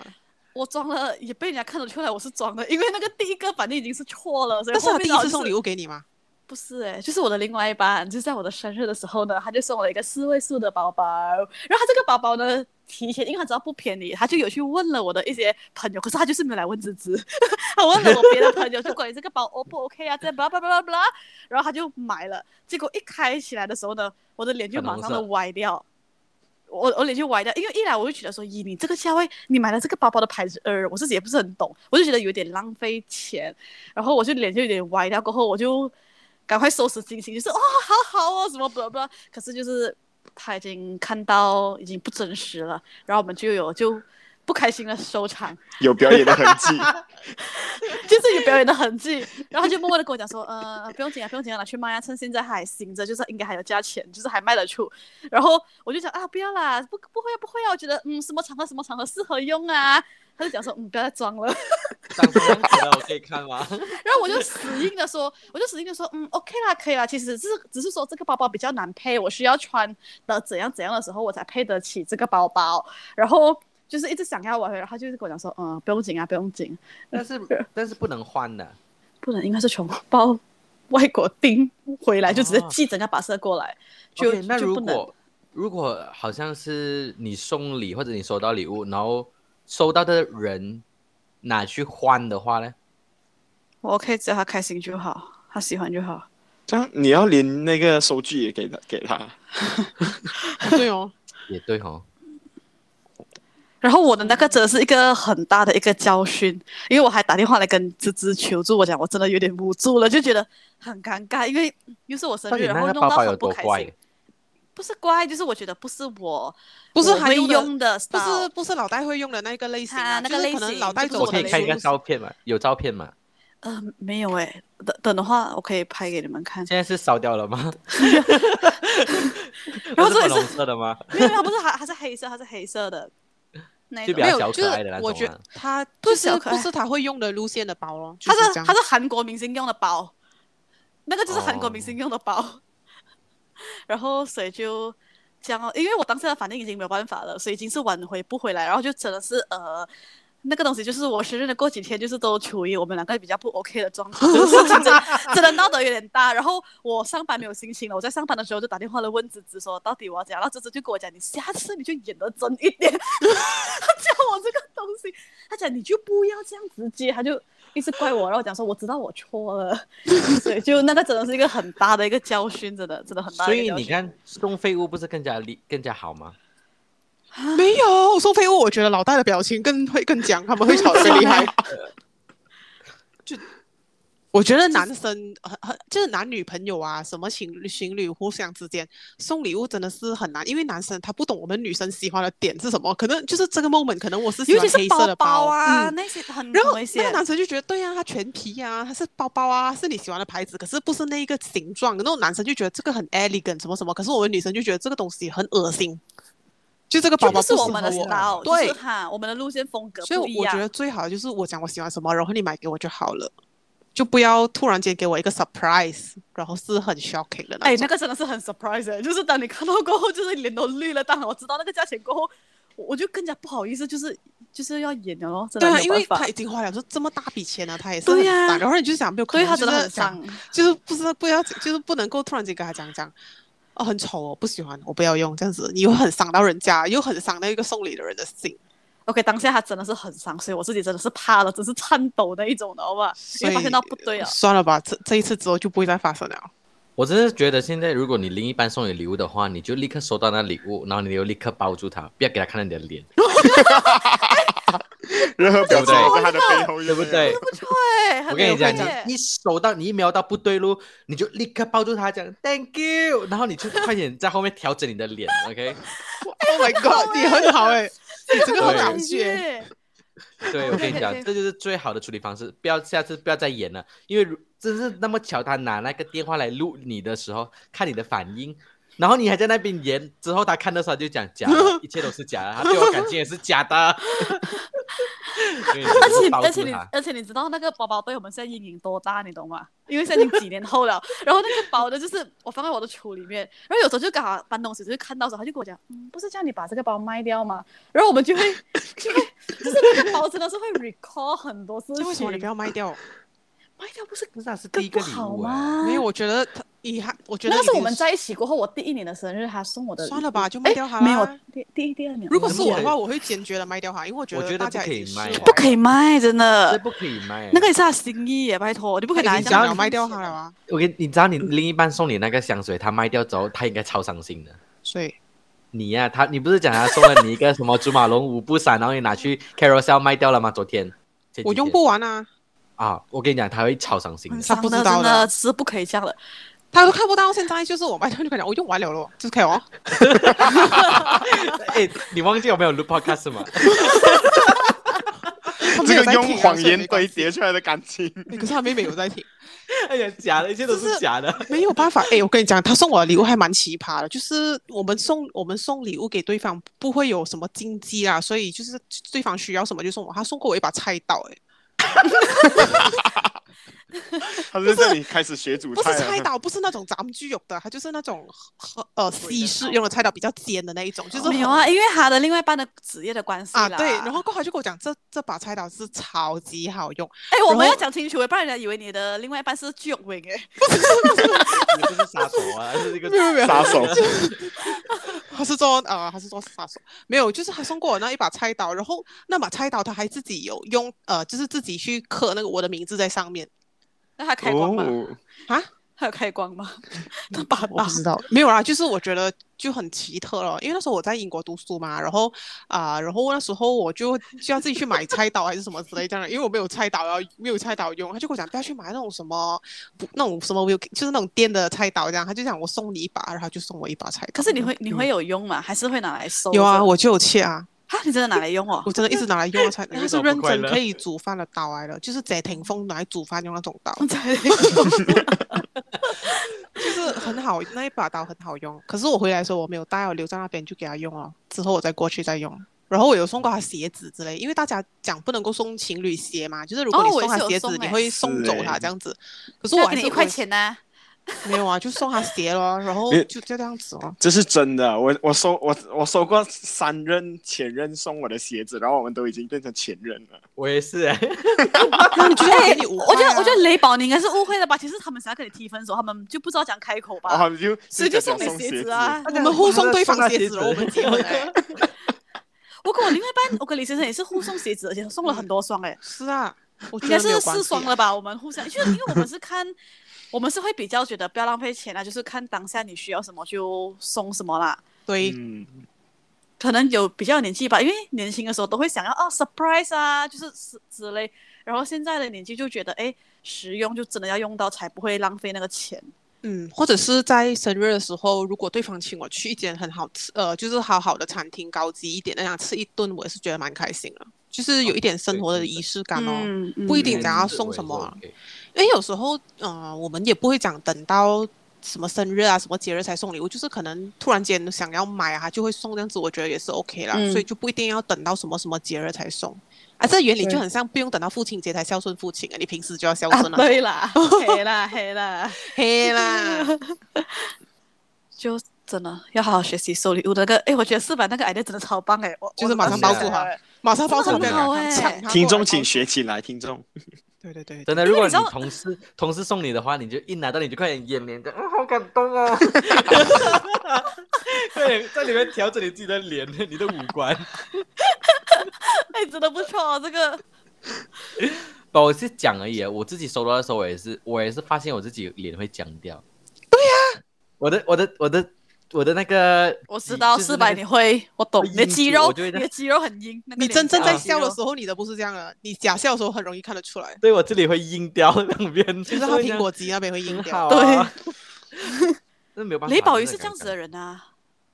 我装了也被人家看得出来我是装的，因为那个第一个反正已经是错了，所以后面、就是、但是他第一次送礼物给你吗？不是哎、欸，就是我的另外一半，就是在我的生日的时候呢，他就送我一个四位数的包包，然后他这个包包呢，提前因为他知道不便宜，他就有去问了我的一些朋友，可是他就是没有来问芝芝，他问了我别的朋友，就关于这个包 O 不 OK 啊，这巴拉巴拉巴拉，然后他就买了，结果一开起来的时候呢，我的脸就马上都歪掉。我我脸就歪掉，因为一来我就觉得说，咦，你这个价位，你买了这个包包的牌子，呃，我自己也不是很懂，我就觉得有点浪费钱，然后我就脸就有点歪掉，过后我就赶快收拾心情，就是哦，好好哦，什么不不，可是就是他已经看到已经不真实了，然后我们就有就。不开心的收场，有表演的痕迹，就是有表演的痕迹，然后他就默默的跟我讲说，呃，不用紧啊，不用紧啊，拿去卖啊，趁现在还行着，就是应该还有价钱，就是还卖得出。然后我就讲啊，不要啦，不不会啊，不会啊，我觉得嗯，什么场合什么场合适合用啊。他就讲说，嗯，不要再装了。当时我可以看吗？然后我就死硬的说，我就死硬的说，嗯，OK 啦，可以啦。其实只是只是说这个包包比较难配，我需要穿的怎样怎样的时候，我才配得起这个包包。然后。就是一直想要我，然后他就是跟我讲说，嗯，不用紧啊，不用紧。但是但是不能换的，不能，应该是从包外国订回来，就直接寄整个巴士过来。就、okay, 那如果如果好像是你送礼或者你收到礼物，然后收到的人拿去换的话呢？我可以只要他开心就好，他喜欢就好。这样你要连那个收据也给他给他。对哦，也对哦。然后我的那个真的是一个很大的一个教训，因为我还打电话来跟芝芝求助，我讲我真的有点无助了，就觉得很尴尬，因为又是我生日，然后弄到很不开心。不是乖，就是我觉得不是我，不是还用，用的，不是不是老戴会用的那个类型啊，那个类型，就是、可能老戴我可以看一个照片嘛？有照片吗？嗯、呃，没有诶，等等的话我可以拍给你们看。现在是烧掉了吗？然后这是粉红色的吗？没有，它不是，它它是黑色，它是黑色的。就比较小可爱的那种、啊、我觉得它不是不是他会用的路线的包咯，他是它是韩国明星用的包，那个就是韩国明星用的包。Oh. 然后所以就这样，因为我当时的反应已经没有办法了，所以已经是挽回不回来，然后就真的是呃。那个东西就是我生日的过几天，就是都处于我们两个比较不 OK 的状态，就是事情 真的闹得有点大。然后我上班没有心情了，我在上班的时候就打电话来问芝芝说，到底我要怎样？然后芝芝就跟我讲，你下次你就演得真一点。他教我这个东西，他讲你就不要这样直接，他就一直怪我，然后讲说我知道我错了，所以就那个真的是一个很大的一个教训，真的真的很大的。所以你看送废物不是更加厉更加好吗？没有送废物，我觉得老大的表情更会更僵，他们会吵得厉害。就我觉得男生很很就是男女朋友啊，什么情侣情侣互相之间送礼物真的是很难，因为男生他不懂我们女生喜欢的点是什么，可能就是这个 moment，可能我是喜欢黑色的包，包啊，嗯、那些很然后那个男生就觉得对啊，他全皮啊，他是包包啊，是你喜欢的牌子，可是不是那一个形状，那种男生就觉得这个很 elegant 什么什么，可是我们女生就觉得这个东西很恶心。就这个宝宝不是我们的 style，对。哈，我们的路线风格。所以我觉得最好的就是我讲我喜欢什么，然后你买给我就好了，就不要突然间给我一个 surprise，然后是很 shocking 的那。哎，那个真的是很 surprise，欸，就是当你看到过后，就是脸都绿了。当然我知道那个价钱过后，我就更加不好意思，就是就是要演了咯。对啊，因为他已经花了说这么大笔钱了，他也是很烦，啊。然后你就想没有可能，他真的很伤，就是不是不要，就是不能够突然间跟他讲讲。哦，很丑哦，不喜欢，我不要用这样子，你又很伤到人家，又很伤到一个送礼的人的心。OK，当下他真的是很伤，所以我自己真的是怕了，只是颤抖那一种的，好吧？因为发现到不对了，算了吧，这这一次之后就不会再发生了。我真是觉得现在，如果你另一半送你礼物的话，你就立刻收到那礼物，然后你就立刻抱住他，不要给他看到你的脸。任何表情在他的背后，对不对？不错，我跟你讲，你你收到，你一瞄到不对路，你就立刻抱住他，讲 Thank you，然后你就快点在后面调整你的脸，OK？Oh my God，你很好哎，你 这个好感觉。对，我跟你讲，这就是最好的处理方式，不要下次不要再演了，因为真是那么巧，他拿那个电话来录你的时候，看你的反应。然后你还在那边演，之后他看的时候就讲假的，一切都是假的，他对我感情也是假的。而且而且你而且你知道那个包包对我们现在阴影多大，你懂吗？因为现在已经几年后了，然后那个包的就是我放在我的橱里面，然后有时候就刚好搬东西，就是看到时候他就跟我讲，嗯，不是叫你把这个包卖掉吗？然后我们就会就会就是那个包真的是会 recall 很多事情。为什么你不要卖掉？卖掉不是不是是第一个礼物吗？没有，我觉得他遗憾，我觉得那是我们在一起过后，我第一年的生日他送我的。算了吧，就卖掉它。没有第第一第二年。如果是我的话，我会坚决的卖掉它，因为我觉得大家可以卖，不可以卖，真的。这不可以卖。那个也是他心意耶，拜托，你不可以拿香水卖掉它了啊！我给你，你知道你另一半送你那个香水，他卖掉之后，他应该超伤心的。所以你呀，他你不是讲他送了你一个什么 祖马龙五步伞，然后你拿去 Carousell 卖掉了吗？昨天我用不完啊。啊，我跟你讲，他会超伤心的。他不知道的，是不可以这样的。他都看不到，现在就是我卖掉就可以讲，我用完了咯，就是可以哦。哎，你忘记有没有录 podcast 吗？这个用谎言堆叠出来的感情。可是他妹妹有在听。哎呀，假的，一切都是假的。没有办法，哎，我跟你讲，他送我的礼物还蛮奇葩的，就是我们送我们送礼物给对方不会有什么禁忌啊，所以就是对方需要什么就送我。他送过我一把菜刀，哎。他在这里开始学煮菜，不是菜刀，不是那种咱们具有的，他就是那种呃西式用的菜刀，比较尖的那一种，就是没有啊，因为他的另外一半的职业的关系啊，对，然后过后就跟我讲，这这把菜刀是超级好用，哎，我们要讲清楚，不然人家以为你的另外一半是巨有名哎，你不是杀手啊，是一个杀手，他是做呃，他是做杀手，没有，就是他送过我那一把菜刀，然后那把菜刀他还自己有用，呃，就是自己去刻那个我的名字在上面。那他开光吗？啊，他有开光吗？那把我不知道，没有啦。就是我觉得就很奇特了，因为那时候我在英国读书嘛，然后啊、呃，然后那时候我就就要自己去买菜刀还是什么之类这样的，因为我没有菜刀要没有菜刀用，他就跟我讲不要去买那种什么不那种什么就是那种电的菜刀这样，他就讲我送你一把，然后就送我一把菜刀。可是你会你会有用吗？还是会拿来收？有啊，我就有切啊。哈，你真的拿来用哦？我真的一直拿来用啊，才 它是认真可以煮饭的刀来的，就是翟霆锋拿来煮饭用那种刀，就是很好，那一把刀很好用。可是我回来的时候我没有带，我留在那边就给他用了，之后我再过去再用。然后我有送过他鞋子之类，因为大家讲不能够送情侣鞋嘛，就是如果你送他鞋子，你会送走他这样子。可是我还给你一块钱呢。没有啊，就送他鞋咯，然后就就这样子哦。这是真的，我我收我我收过三任前任送我的鞋子，然后我们都已经变成前任了。我也是哎、欸，那你觉得给你误会？我觉得我觉得雷宝你应该是误会了吧？其实他们想要跟你提分手，他们就不知道怎样开口吧？啊、就所以就送你鞋子啊，我们互送对方鞋子，我们结婚哎。我跟我另外一半，我跟李先生也是互送鞋子，而且送了很多双哎、欸。是啊，我应该是四双了吧？我们互相，就是因为我们是看。我们是会比较觉得不要浪费钱啊，就是看当下你需要什么就送什么啦。对，嗯，可能有比较年纪吧，因为年轻的时候都会想要哦 surprise 啊，就是之之类。然后现在的年纪就觉得哎，实用就真的要用到，才不会浪费那个钱。嗯，或者是在生日的时候，如果对方请我去一间很好吃，呃，就是好好的餐厅，高级一点那样吃一顿，我也是觉得蛮开心的，就是有一点生活的仪式感哦，嗯嗯、不一定讲要送什么、啊。因为有时候，嗯、呃，我们也不会讲等到什么生日啊、什么节日才送礼物，就是可能突然间想要买啊，就会送这样子，我觉得也是 OK 啦。嗯、所以就不一定要等到什么什么节日才送。啊，这原理就很像不用等到父亲节才孝顺父亲啊，你平时就要孝顺了、啊。对啦，黑啦，黑啦，黑啦，就真的要好好学习收礼物的那个。哎，我觉得四百那个 idea 真的超棒哎，我就是马上包住他，马上包住他，听众请学起来，听众。对对对，真的，如果你同事同事送你的话，你就一拿到你就快点掩脸的，啊，好感动哦！对，在里面调整你自己的脸，你的五官。哎，真的不错哦，这个。不，我是讲而已啊，我自己收到的时候，我也是，我也是发现我自己脸会僵掉。对呀，我的，我的，我的。我的那个，我知道四百你会，我懂你的肌肉，你的肌肉很硬。你真正在笑的时候，你的不是这样的，你假笑的时候很容易看得出来。对，我这里会硬掉两边，就是他 苹果肌那边会硬掉。对，那没有办法。雷宝也是这样子的人啊。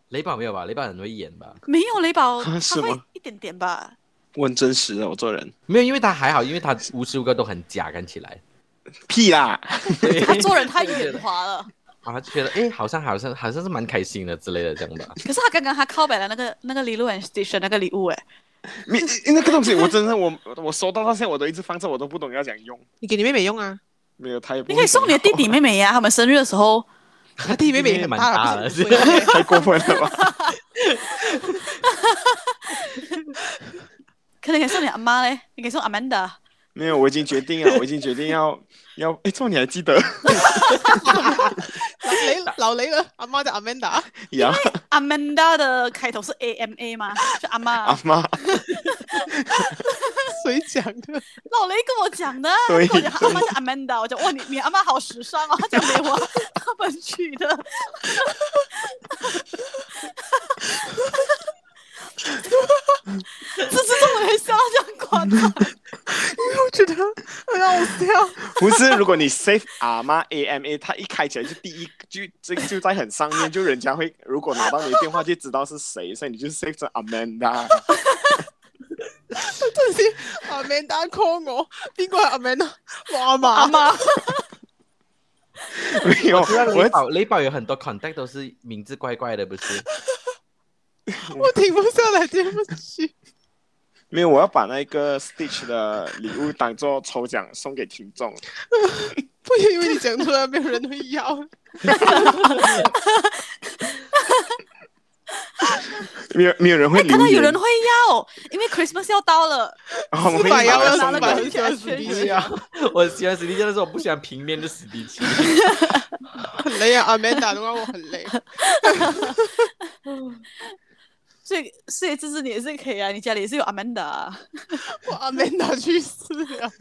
雷宝没有吧？雷宝很会演吧？没有雷宝，他会一点点吧。我很真实的，我做人没有，因为他还好，因为他无时无刻都很假，看起来。屁啦！他做人太 圆滑了。啊，他就觉得哎，好像好像好像是蛮开心的之类的这样的。可是他刚刚他靠北了那个那个 Lilo and Stitch 那个礼物哎，你那个东西我真的我我收到到现在我都一直放着，我都不懂要怎样用。你给你妹妹用啊？没有，他也不。你可以送你的弟弟妹妹呀，他们生日的时候。他弟弟妹妹也蛮大了，太过分了吧？可能可以送你阿妈嘞，你可以送阿曼达。没有，我已经决定了，我已经决定要要。哎，这你还记得？老雷老雷了，阿妈叫阿曼达。因为阿曼达的开头是 A M A 吗？是阿妈。阿妈。谁讲的？老雷跟我讲的。对。阿妈叫阿曼达，我讲哇，你你阿妈好时尚哦，他讲给我，他们取的。这次怎么会笑到这样夸张？因为我觉得不是，如果你 save 阿妈 A M A，它一开起来就第一就这就在很上面，就人家会如果拿到你的电话就知道是谁，所以你就 save 成 Amanda。这是 Amanda call 我，边个系 Amanda？我阿妈阿妈。没有，雷宝雷宝有很多 contact 都是名字怪怪的，不是？我停不下来，对不起。没有，我要把那个 Stitch 的礼物当做抽奖送给听众。不因为你讲出来，没有人会要。没有，没有人会。看到有人会要，因为 Christmas 要到了。四百要要三百，我喜欢史迪奇。我喜欢史迪奇，但是我不喜欢平面的史迪奇。很累啊，Amanda 的话我很累。所以，所以这是你也是可以啊，你家里也是有 Amanda，我 Amanda 去世了，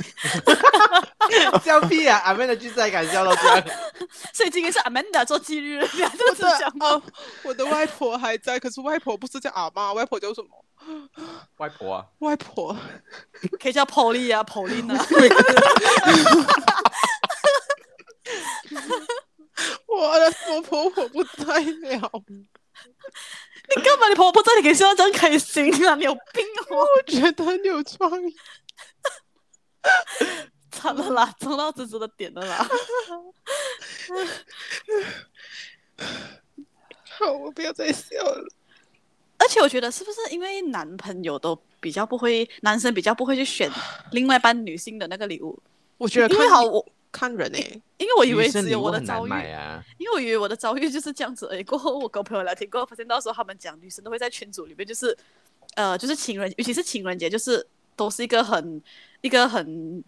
笑屁啊！Amanda 去世还敢笑到这样？所以今天是 Amanda 做忌日，这样子讲哦。我的外婆还在，可是外婆不是叫阿妈，外婆叫什么？外婆啊，外婆可以叫 Polly 啊，Polly 啊。我的我婆婆不在了。你干嘛？你婆婆不在，你可以笑得这样开心啊？你有病哦！我觉得你有创意。惨了啦，冲到芝芝的点了啦。好，我不要再笑了。而且我觉得，是不是因为男朋友都比较不会，男生比较不会去选另外一半女性的那个礼物？我觉得，因为好我。看人诶、欸，因为我以为只有我的遭遇，啊、因为我以为我的遭遇就是这样子而已。过后我跟朋友聊天过后，发现到时候他们讲女生都会在群组里面，就是呃，就是情人，尤其是情人节，就是都是一个很一个很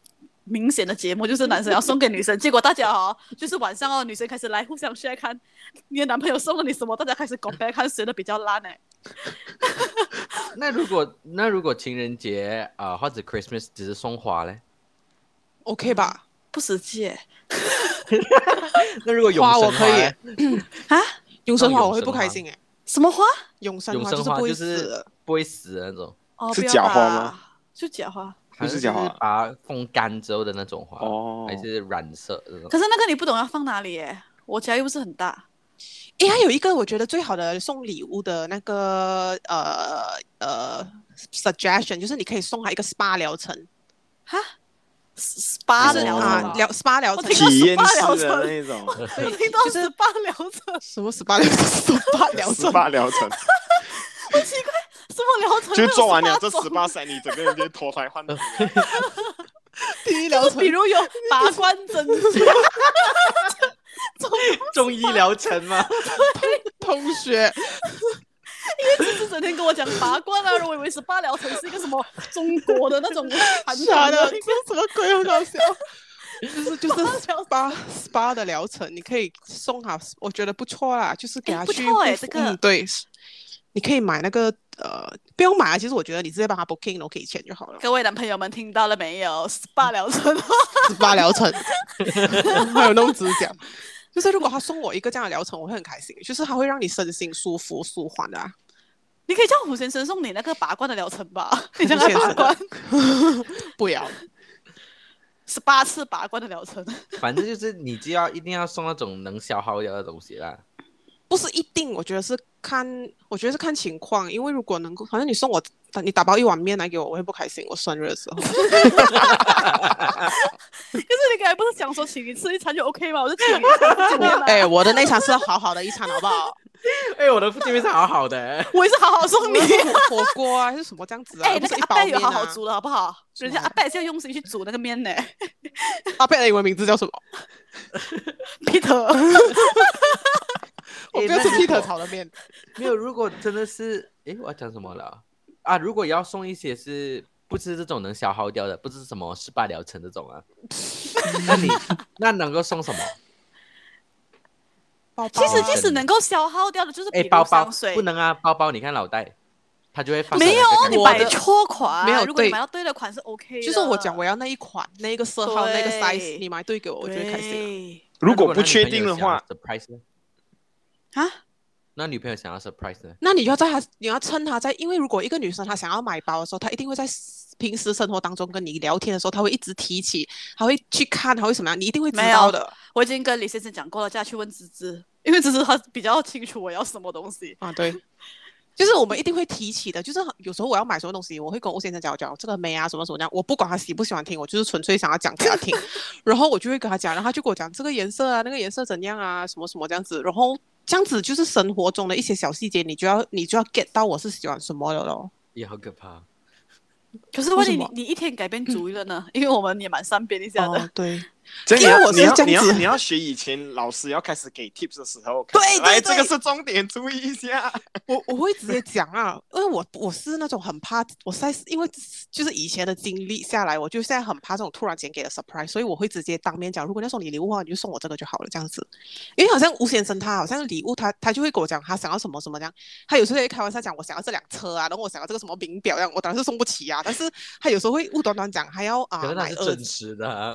明显的节目，就是男生要送给女生，结果大家哦，就是晚上哦，女生开始来互相去看你的男朋友送了你什么，大家开始 compare 看谁的比较烂哎。那如果那如果情人节啊、呃、或者 Christmas 只是送花嘞，OK 吧？不实际，那如果永生花，我可以 啊？永生花我会不开心哎。什么花？永生花就是不会死，不会死的那种。哦，是假花吗？是假花，不是假花，把它风干之后的那种花哦，还是染色。可是那个你不懂要放哪里耶？我家又不是很大。哎，还有一个我觉得最好的送礼物的那个呃呃 suggestion，就是你可以送他一个 SPA 疗程。哈？SPA 的疗程，疗 SPA 疗程，体验式的那种，听到 SPA 疗程，什么 SPA 疗程？SPA 疗程，SPA 疗程，好奇怪，什么疗程？就做完了这 SPA 赛，你整个人就脱胎换骨。第一疗程，比如有拔罐针 灸，中中医疗程吗？同学。因为只是整天跟我讲拔罐啊，我以为 SPA 疗程是一个什么中国的那种韩团的，这什么鬼？很搞笑。就是就是 SPA SPA 的疗程，你可以送他，我觉得不错啦，就是给他去。不错哎，这个嗯对，你可以买那个呃，不用买啊。其实我觉得你直接帮他 booking，我给钱就好了。各位男朋友们听到了没有？SPA 疗程，SPA 疗程，还有弄指甲。就是如果他送我一个这样的疗程，我会很开心。就是他会让你身心舒服、舒缓的、啊。你可以叫胡先生送你那个拔罐的疗程吧？你叫他拔罐，不要，十八次拔罐的疗程。反正就是你就要一定要送那种能消耗掉的东西啦。不是一定，我觉得是看，我觉得是看情况。因为如果能够，反正你送我你打包一碗面来给我，我会不开心。我生日的时候。可是你刚才不是讲说请你吃一餐就 OK 吗？我就请你吃。哎、欸，我的那餐是好好的一餐，好不好？哎、欸，我的见面是好好的，我也是好好送你火锅啊，还是什么这样子啊？哎、欸，那个阿伯有好好煮煮的好不好？人家阿伯是要用心去煮那个面呢。阿伯的英文名字叫什么？Peter。我不要吃 Peter 炒的面。没有，如果真的是，哎、欸，我要讲什么了啊？如果要送一些是不是这种能消耗掉的，不是什么失败疗程这种啊？那你那能够送什么？包包啊、其实即使能够消耗掉的，就是哎，包包不能啊，包包你看脑袋，它就会放没有你买错款，没有，如果你买到对的款是 OK 的。就是我讲我要那一款，那一个色号，那个 size，你买对给我，我就会开心。如果不确定的话啊？那女朋友想要 surprise 呢？那你要在她，你要趁她在，因为如果一个女生她想要买包的时候，她一定会在平时生活当中跟你聊天的时候，她会一直提起，她会去看，她会什么样，你一定会知道的。我已经跟李先生讲过了，叫她去问芝芝，因为芝芝她比较清楚我要什么东西啊。对，就是我们一定会提起的，就是有时候我要买什么东西，我会跟欧先生讲讲这个美啊，什么什么这样，我不管他喜不喜欢听，我就是纯粹想要讲给他听，然后我就会跟他讲，然后他就跟我讲这个颜色啊，那个颜色怎样啊，什么什么这样子，然后。这样子就是生活中的一些小细节，你就要你就要 get 到我是喜欢什么的咯。也好可怕。可是问题你你一天改变主意了呢？嗯、因为我们也蛮善变一下的。哦、对。因为我是这样子，你要你要学以前老师要开始给 tips 的时候，对，对，对，来这个是重点，注意一下。我我会直接讲啊，因为我我是那种很怕，我在因为就是以前的经历下来，我就现在很怕这种突然间给的 surprise，所以我会直接当面讲，如果要送你礼物的话，你就送我这个就好了，这样子。因为好像吴先生他好像礼物他他就会跟我讲他想要什么什么这样，他有时候会开玩笑讲我想要这辆车啊，然后我想要这个什么名表这样，我当然是送不起啊，但是他有时候会误端端讲还要啊买是真实的、啊，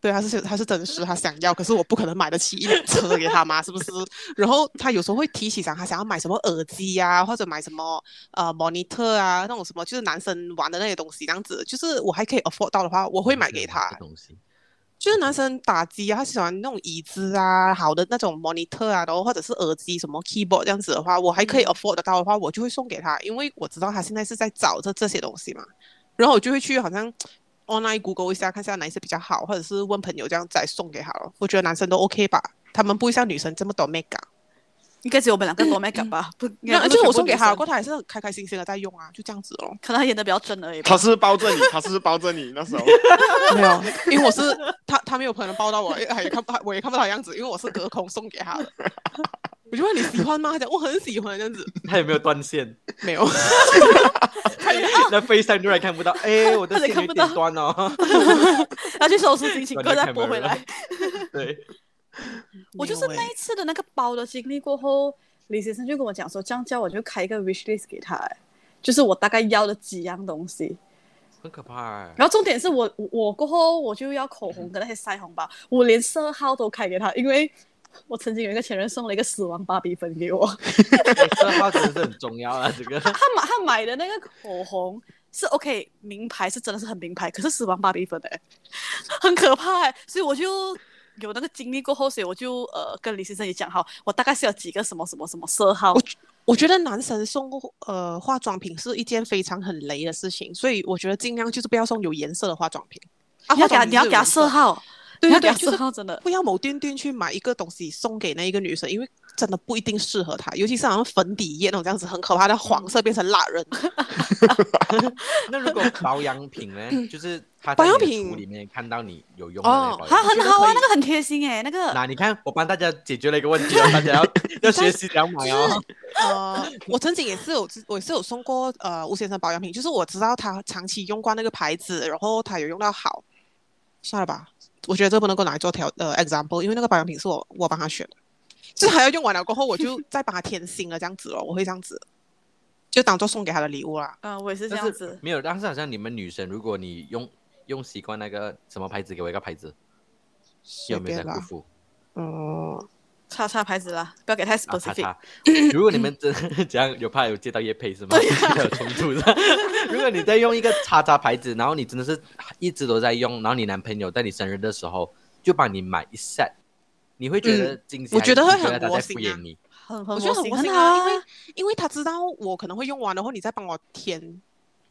对，他是他是真实。他想要，可是我不可能买得起一辆车给他嘛，是不是？然后他有时候会提起想他想要买什么耳机呀、啊，或者买什么呃 monitor 啊，那种什么就是男生玩的那些东西，这样子，就是我还可以 afford 到的话，我会买给他。东西就是男生打机啊，他喜欢那种椅子啊，好的那种 monitor 啊，然后或者是耳机什么 keyboard 这样子的话，我还可以 afford 得到的话，我就会送给他，因为我知道他现在是在找这这些东西嘛，然后我就会去好像。Online Google 一下，看一下哪一些比较好，或者是问朋友这样再送给他了。我觉得男生都 OK 吧，他们不会像女生这么多 make up。应该只有我们两个多 make up 吧？不，就是我送给他，不过他还是很开开心心的在用啊，就这样子哦。可能他演的比较真而已。他是包着你，他是包着你那时候。没有，因为我是他，他没有可能包到我，也看不，我也看不到样子，因为我是隔空送给他的。我就问你喜欢吗？他讲我很喜欢这样子。他有没有断线？没有。那 FaceTime 突然看不到，哎、欸，我的线有点断哦。他去收拾心情，快再拨回来。对。我就是那一次的那个包的经历过后，李先生就跟我讲说，这样叫我就开一个 wish list 给他，就是我大概要的几样东西。很可怕。然后重点是我我过后我就要口红跟那些腮红吧，我连色号都开给他，因为。我曾经有一个前任送了一个死亡芭比粉给我，色号真的是很重要啊！这个 他买他买的那个口红是 OK 名牌，是真的是很名牌，可是死亡芭比粉哎，很可怕哎，所以我就有那个经历过后，所以我就呃跟李先生也讲好，我大概是有几个什么什么什么色号。我我觉得男生送呃化妆品是一件非常很雷的事情，所以我觉得尽量就是不要送有颜色的化妆品。啊，你要给他你要给他色号。对对，就是真的不要某端端去买一个东西送给那一个女生，因为真的不一定适合她，尤其是好像粉底液那种这样子很可怕的黄色变成蜡人。那如果保养品呢？就是他保养品里面看到你有用的哦，他很好啊，那个很贴心哎，那个。那你看，我帮大家解决了一个问题，大家要 要学习两买哦。呃，我曾经也是有，我也是有送过呃吴先生保养品，就是我知道他长期用惯那个牌子，然后他有用到好，算了吧。我觉得这不能够拿来做调呃 example，因为那个保养品是我我帮他选的，就还要用完了过后，我就 再帮他添新了这样子哦，我会这样子，就当做送给他的礼物啦。嗯，我也是这样子。没有，但是好像你们女生，如果你用用习惯那个什么牌子，给我一个牌子，有没有在辜负？嗯。叉叉牌子啦，不要给太 specific。啊、如果你们真 这样有怕有接到业配是吗？有冲突的。如果你在用一个叉叉牌子，然后你真的是一直都在用，然后你男朋友在你生日的时候就帮你买一 set，你会觉得惊喜？我觉得会很窝心啊。很很我觉得，很好啊，因为因为他知道我可能会用完，然后你再帮我填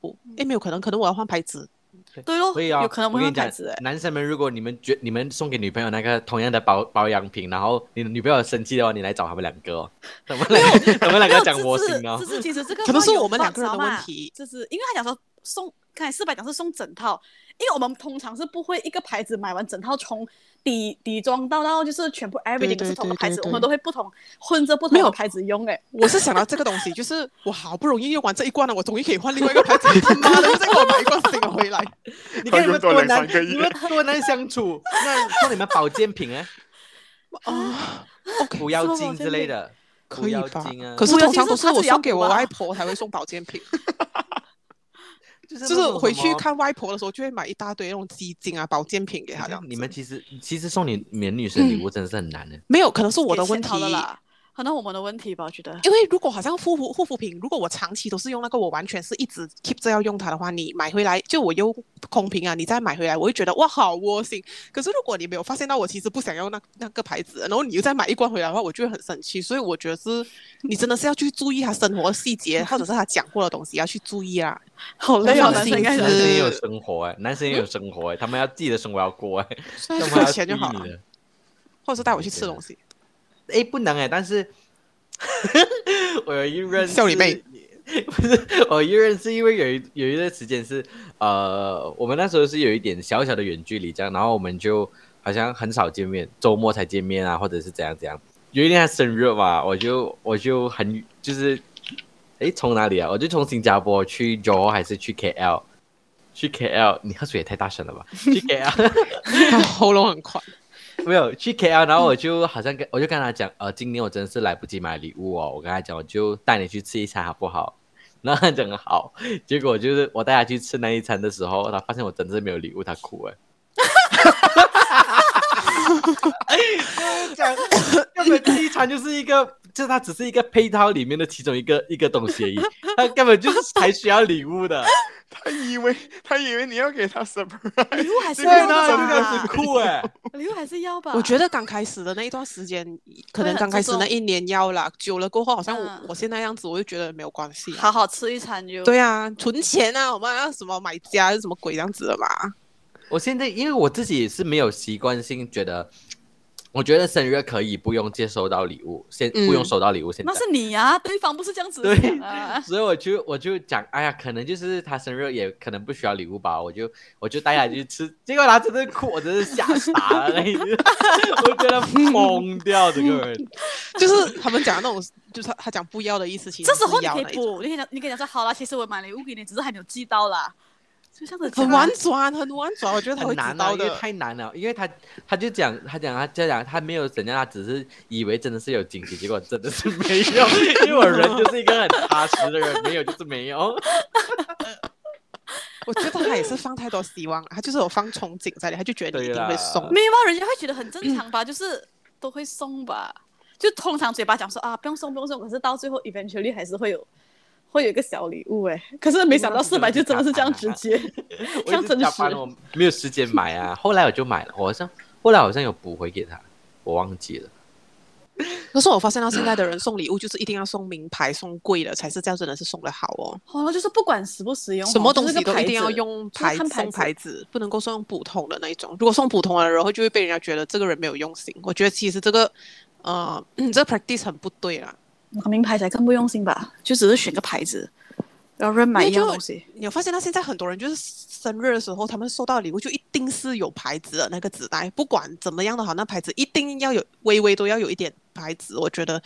不，诶，没有可能，可能我要换牌子。对咯，可以啊。有可能我跟你讲，男生们，如果你们觉你们送给女朋友那个同样的保保养品，然后你的女朋友生气的话，你来找他们两个哦。他们两个，他们两个讲我行哦。这是其实这个可能是我们两个人的问题，就是因为他讲说送，看四百讲是送整套，因为我们通常是不会一个牌子买完整套从底底妆到到就是全部 everything 是同个牌子，我们都会不同混着不同的牌子用。哎，我是想到这个东西，就是我好不容易用完这一罐了，我终于可以换另外一个牌子。他妈的，又再给我买一罐新的回来。你看你们多难，你们多难相处。那送你们保健品哎，啊，补腰精之类的，可以吧？啊、可是通常都是我送给我外婆才会送保健品。就是回去看外婆的时候，就会买一大堆那种鸡精啊、保健品给她。这样，你们其实其实送你免女生礼物真的是很难的。嗯、没有，可能是我的问题啦。可能我们的问题吧，我觉得。因为如果好像护肤护肤品，如果我长期都是用那个，我完全是一直 keep 着要用它的话，你买回来就我又空瓶啊，你再买回来，我会觉得哇好窝心。可是如果你没有发现到我其实不想要那那个牌子，然后你又再买一罐回来的话，我就会很生气。所以我觉得是，你真的是要去注意他生活细节，或者是他讲过的东西要去注意啊。好累啊，男生男生也有生活哎、欸，男生也有生活哎、欸，他们要自己的生活要过哎、欸，付钱就好了，或者是带我去吃东西。哎、欸，不能哎、欸，但是。我有一任笑你妹，不是我一任是因为有一有一段时间是呃，我们那时候是有一点小小的远距离这样，然后我们就好像很少见面，周末才见面啊，或者是怎样怎样。有一天他生日嘛，我就我就很就是，诶，从哪里啊？我就从新加坡去 Johor 还是去 KL？去 KL？你喝水也太大声了吧？去 KL，喉咙很快。没有去 KL，然后我就好像跟我就跟他讲，呃，今年我真的是来不及买礼物哦。我跟他讲，我就带你去吃一餐好不好？然后他讲好。结果就是我带他去吃那一餐的时候，他发现我真的是没有礼物，他哭 哎。哈哈哈哈哈哈！讲 根本第一餐就是一个，就是他只是一个配套里面的其中一个一个东西而已，他根本就是还需要礼物的。他以为他以为你要给他 surprise，礼物还是要吧？这个是酷哎，礼物还是要吧？我觉得刚开始的那一段时间，可能刚开始那一年要啦，久了过后，好像我、嗯、我现在样子，我就觉得没有关系，好好吃一餐就对啊，存钱啊，我们要什么买家是什么鬼这样子的嘛？我现在因为我自己也是没有习惯性觉得。我觉得生日可以不用接收到礼物，先不用收到礼物。现在、嗯、那是你呀、啊，对方不是这样子。对，所以我就我就讲，哎呀，可能就是他生日也可能不需要礼物吧。我就我就带他去吃，结果他真的哭，我真是吓傻了那一次，我觉得疯掉这个人。就是他们讲的那种，就是他他讲不要的意思，其实这时候你可以补，你可以讲，你可以讲说好了，其实我买礼物给你，只是还没有寄到啦。很婉转，很婉转，我觉得他会知道的。因为太难了，因为他他就讲，他讲，他就讲，他没有怎样，他只是以为真的是有惊喜，结果真的是没有。因为我人就是一个很踏实的人，没有就是没有。我觉得他也是放太多希望，他就是有放憧憬在里，他就觉得你一定会送。没有啊，人家会觉得很正常吧，就是都会送吧，就通常嘴巴讲说啊不用送不用送，可是到最后 eventually 还是会有。会有一个小礼物哎，可是没想到四百就真的是这样直接，这样真实。我没有时间买啊，后来我就买了，我好像后来好像有补回给他，我忘记了。可是我发现到现在的人送礼物就是一定要送名牌、送贵的才是这样，真的是送的好哦。好了，就是不管实不实用，什么东西都一定要用牌送牌子，不能够送普通的那一种。如果送普通的，然后就会被人家觉得这个人没有用心。我觉得其实这个，呃，这个 practice 很不对啦。名牌才更不用心吧？就只是选个牌子，然后人买一样东西。你有发现到现在很多人就是生日的时候，他们收到礼物就一定是有牌子的那个纸袋，不管怎么样的好，那牌子一定要有，微微都要有一点牌子。我觉得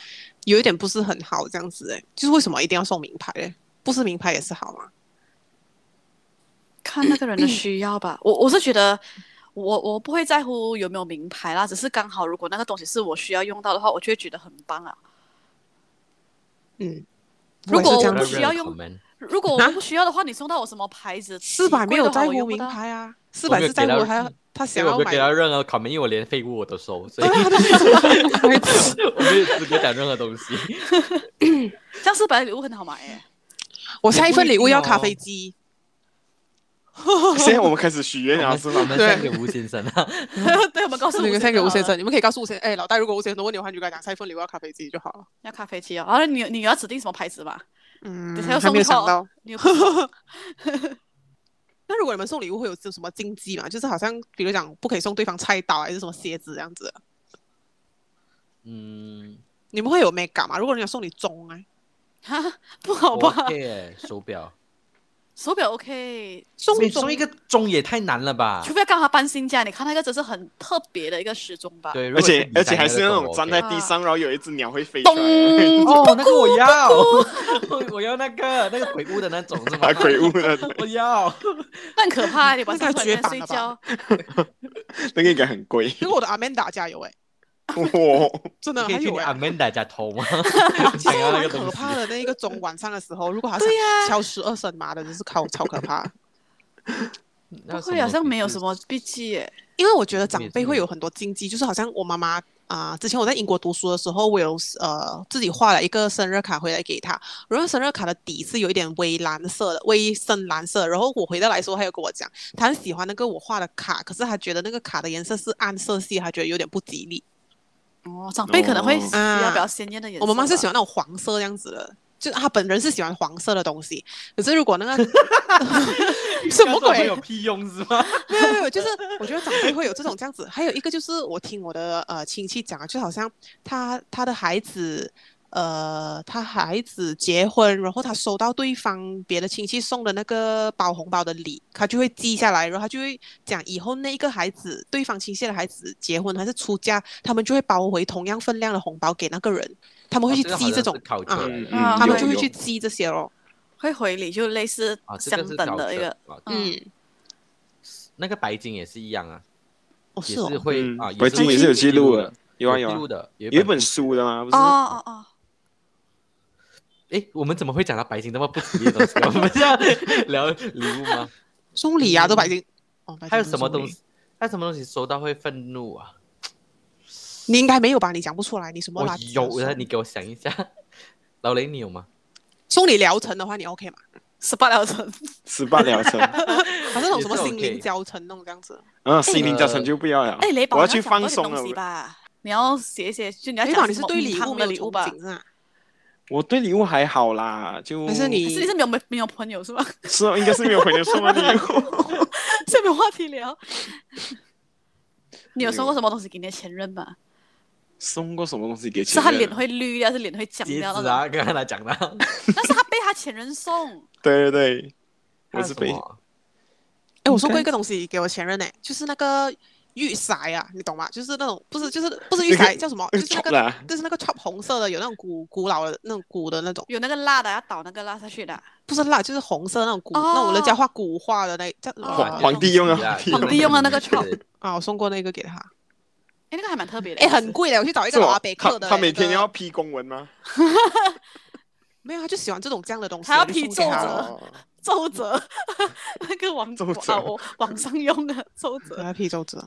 有一点不是很好，这样子哎，就是为什么一定要送名牌嘞？不是名牌也是好吗？看那个人的需要吧。我我是觉得，我我不会在乎有没有名牌啦，只是刚好如果那个东西是我需要用到的话，我就会觉得很棒啊。嗯，如果我不需要用，如果我不需要的话，你送到我什么牌子？四百没有在乎名牌啊，四百是在乎 他他想要买。我没给他任何 comment，因为我连废物我都收，所以 我没有资格讲任何东西。这样四百的礼物很好买耶，我下一份礼物要咖啡机。现在我们开始许愿，然后是吗？我们献给吴先生啊。对，我们告诉你们献给吴先生，你们可以告诉吴先生，哎，老大，如果吴先生问你的话，你就跟他讲，下一份礼物要咖啡机就好了。要咖啡机啊，然后你你要指定什么牌子吧？嗯，等下要还没有送错想到。你有不错那如果你们送礼物会有有什么禁忌吗？就是好像比如讲不可以送对方菜刀还是什么鞋子这样子。嗯，你们会有美感吗？如果人家送你钟哎，哈，不好吧？OK 耶手表，手表 OK，送送一个钟也太难了吧除？非刚好搬新家，你看那个真是很特别的一个时钟吧？对，而且而且还是那种站在地上，然后有一只鸟会飞出来。哦，那个我要，我要那个那个鬼屋的那种是吗啊，？鬼屋的 我要。那很可怕，你晚上那个突然间绝版了吧睡觉，那个应该很贵。跟我的 Amanda 加油哎，哇，真的可以去你还有哎。Amanda 家偷吗？其实可。怕的，那一个钟晚上的时候，如果他是敲十二声妈的，真是超 超可怕。不会好像没有什么么避忌耶。因为我觉得长辈会有很多禁忌，就是好像我妈妈啊、之前我在英国读书的时候，我有呃自己画了一个生日卡回来给她，然后生日卡的底是有一点微蓝色的，微深蓝色。然后我回到来说，她有跟我讲，她很喜欢那个我画的卡，可是她觉得那个卡的颜色是暗色系，她觉得有点不吉利。哦，长辈可能会哦需要比较鲜艳的颜色吧。我妈妈是喜欢那种黄色这样子的，就她本人是喜欢黄色的东西。可是如果那个 什么鬼有屁用是吗？没有没有，就是我觉得长辈会有这种这样子。还有一个就是我听我的呃亲戚讲啊，就好像他他的孩子呃他孩子结婚，然后他收到对方别的亲戚送的那个包红包的礼，他就会记下来，然后他就会讲以后那一个孩子对方亲戚的孩子结婚还是出嫁，他们就会包回同样分量的红包给那个人，他们会去记这种嗯啊他们就会去记这些咯。会回礼，就类似啊，相等的一个。啊嗯嗯，那个白金也是一样啊，也哦是哦是，会嗯啊，白金也是有记录的，有啊有啊有记录，的，有有一本书。的吗？不哦是？哦哦，哎，我们怎么会讲到白金这么不吉利的东西？我们是要聊礼物吗？送礼啊都白金。哦，白金还有什么东西？还有什么东西收到会愤怒啊？你应该没有吧？你讲不出来，你什么我垃圾有的，你给我想一下。老雷，你有吗？送你疗程的话，你 OK 吗？十八疗程，十八疗程，还是那种什么心灵教程那种这样子？嗯，心灵教程就不要了。哎，雷宝，我要去放松了。吧？你要写一写，就你要雷宝，讲你是对礼物物没有的礼物吧？啊？我对礼物还好啦，就还是你是你是没有没没有朋友是吗？是哦，应该是没有朋友送我礼物。是没有 话题聊。你有送过什么东西给你的前任吗？送过什么东西给是前任？他脸会绿掉，还是脸会僵掉那种？啊，刚刚他讲的。但是他被他前任送，对对对，我是被哎，我送过一个东西给我前任呢，就是那个玉玺啊，你懂吗？就是那种不是 就是不是玉玺，叫什么？就是那个就是那个 chop 红色的，有那种古古老的那种古的那种，有那个辣的要倒那个辣下去的。不是蜡，就是红色那种古哦。那我人家画古画的那叫皇皇帝用啊啊皇帝用的那个 chop 是 啊，我送过那个给他，哎，那个还蛮特别的。哎，很贵的，我去找一个老阿伯他刻的，他每天要批公文吗？没有，他就喜欢这种这样的东西，他要批奏折奏折，那个网奏折。啊，我网上用的奏折。他要批奏折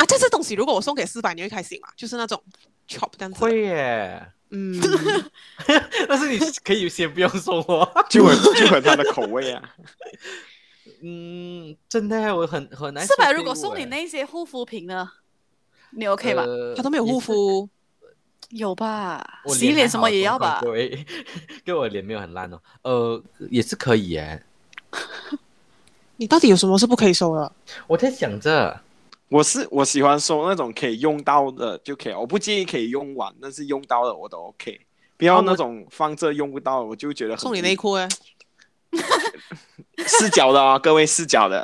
啊，这这东西如果我送给四百，你会开心吗？就是那种 chop 这样子，会耶，嗯，但是你可以先不用送我。就很就很他的口味啊。嗯，真的，我很很难。四百如果送你那些护肤品呢，你 OK 吗？呃他都没有护。肤，有吧？我洗脸什么也要吧各？位，跟我脸没有很烂哦。呃，也是可以耶。你到底有什么是不可以收的？我在想着，我是我喜欢收那种可以用到的就可以，我不介意可以用完，但是用到的我都 OK。不要那种放这用不到，我就觉得很送你内裤哎，四角的啊、各位四角的，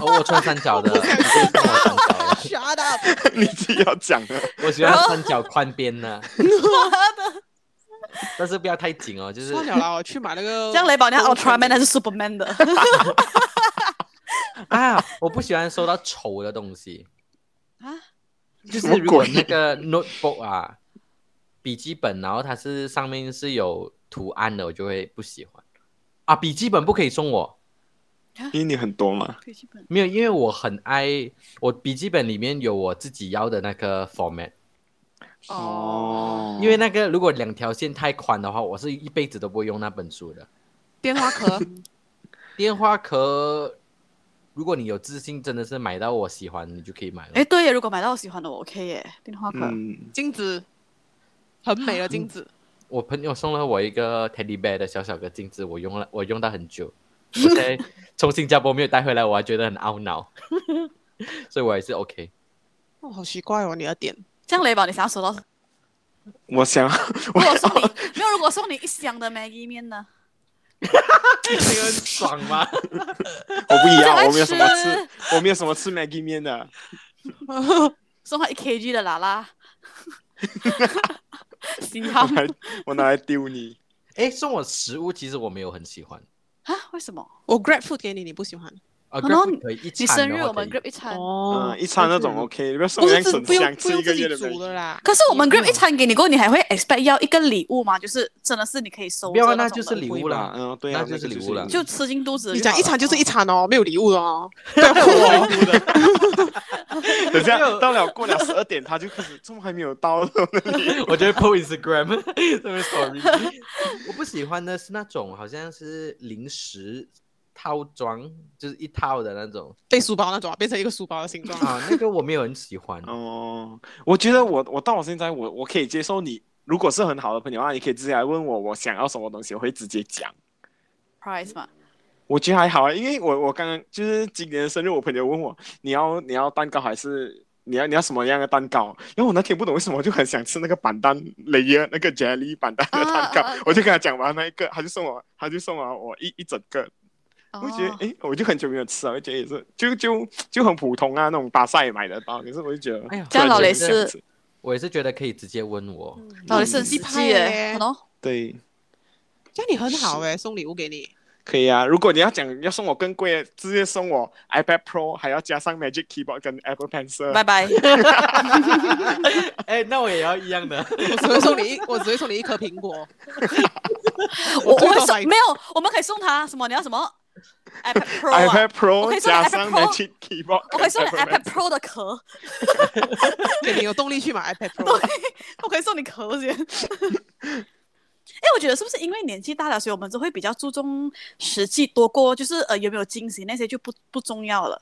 哦，我穿三角的，你可以送我三角的。你自己要讲的。我喜欢三角宽边的，但是不要太紧哦，就是算了啦，我去买那个。这样雷宝，你要 Ultraman 还是 Superman 的？啊，我不喜欢收到丑的东西，啊？就是如果那个 notebook 啊，笔记本，然后它是上面是有图案的，我就会不喜欢。啊，笔记本不可以送我，因为你很多嘛，笔记本。没有，因为我很爱我笔记本里面有我自己要的那个 format，哦，因为那个如果两条线太宽的话，我是一辈子都不会用那本书的。电话壳，电话壳，如果你有自信，真的是买到我喜欢，你就可以买了。哎，对耶，如果买到我喜欢的，我 OK 耶，电话壳。嗯，镜子，很美的镜子。我朋友送了我一个 teddy bear 的小小的镜子，我用了，我用到很久。我现在从新加坡没有带回来，我还觉得很懊恼，所以我还是 OK。哦，好奇怪哦，你的点。这样雷宝，你想要收到？我想，如果送你没有，如果送你一箱的 Maggie 面呢？这个很爽吗？我不一样，我没有什么吃，我没有什么吃 Maggie 面的。送他一 kg 的啦啦。幸好我拿来丢你。哎，送我食物，其实我没有很喜欢啊？为什么？我 Grab food 给你，你不喜欢？啊，可以一，你生日我们 Grab 一餐哦，一餐那种 OK，你不要送两整箱吃一个月的煮啦。可是我们 Grab 一餐给你过后，你还会 expect 要一个礼物吗？就是真的是你可以收，不要，那就是礼物啦。嗯，对啊，那就是礼物啦，就吃进肚子。你讲一餐就是一餐哦，没有礼物哦。对，礼物的。等下到了过了十二点，他就开始，怎么还没有到？我觉得 po Instagram，sorry，我不喜欢的是那种好像是零食。套装就是一套的那种，背书包那种啊，变成一个书包的形状啊，那个我没有很喜欢 哦。我觉得我我到我现在我我可以接受你，如果是很好的朋友啊，你可以直接来问我我想要什么东西，我会直接讲。Price 嘛？我觉得还好啊，因为我我刚刚就是今年的生日，我朋友问我你要你要蛋糕还是你要你要什么样的蛋糕？因为我那天不懂为什么我就很想吃那个板蛋雷耶那个 jelly 板蛋的蛋糕，啊啊、我就跟他讲完那一个，他就送我他就送了我一一整个。我觉得，哎，我就很久没有吃了，我觉得也是，就就就很普通啊，那种巴萨也买得到，可是我就觉得，哎呀，这样老雷是，我也是觉得可以直接问我，老雷是很实际耶，对，这样你很好哎，送礼物给你，可以啊，如果你要讲要送我更贵，直接送我 iPad Pro，还要加上 Magic Keyboard 跟 Apple Pencil，拜拜，哎，那我也要一样的，我只会送你一，我只会送你一颗苹果，我会送，没有，我们可以送他什么？你要什么？iPad Pro，iPad Pro 加上 Magic Keyboard，我可以送你 iPad Pro 的壳，给你有动力去买 iPad Pro。对，我可以送你壳先。哎，我觉得是不是因为年纪大了，所以我们就会比较注重实际多过就是呃有没有惊喜那些就不不重要了。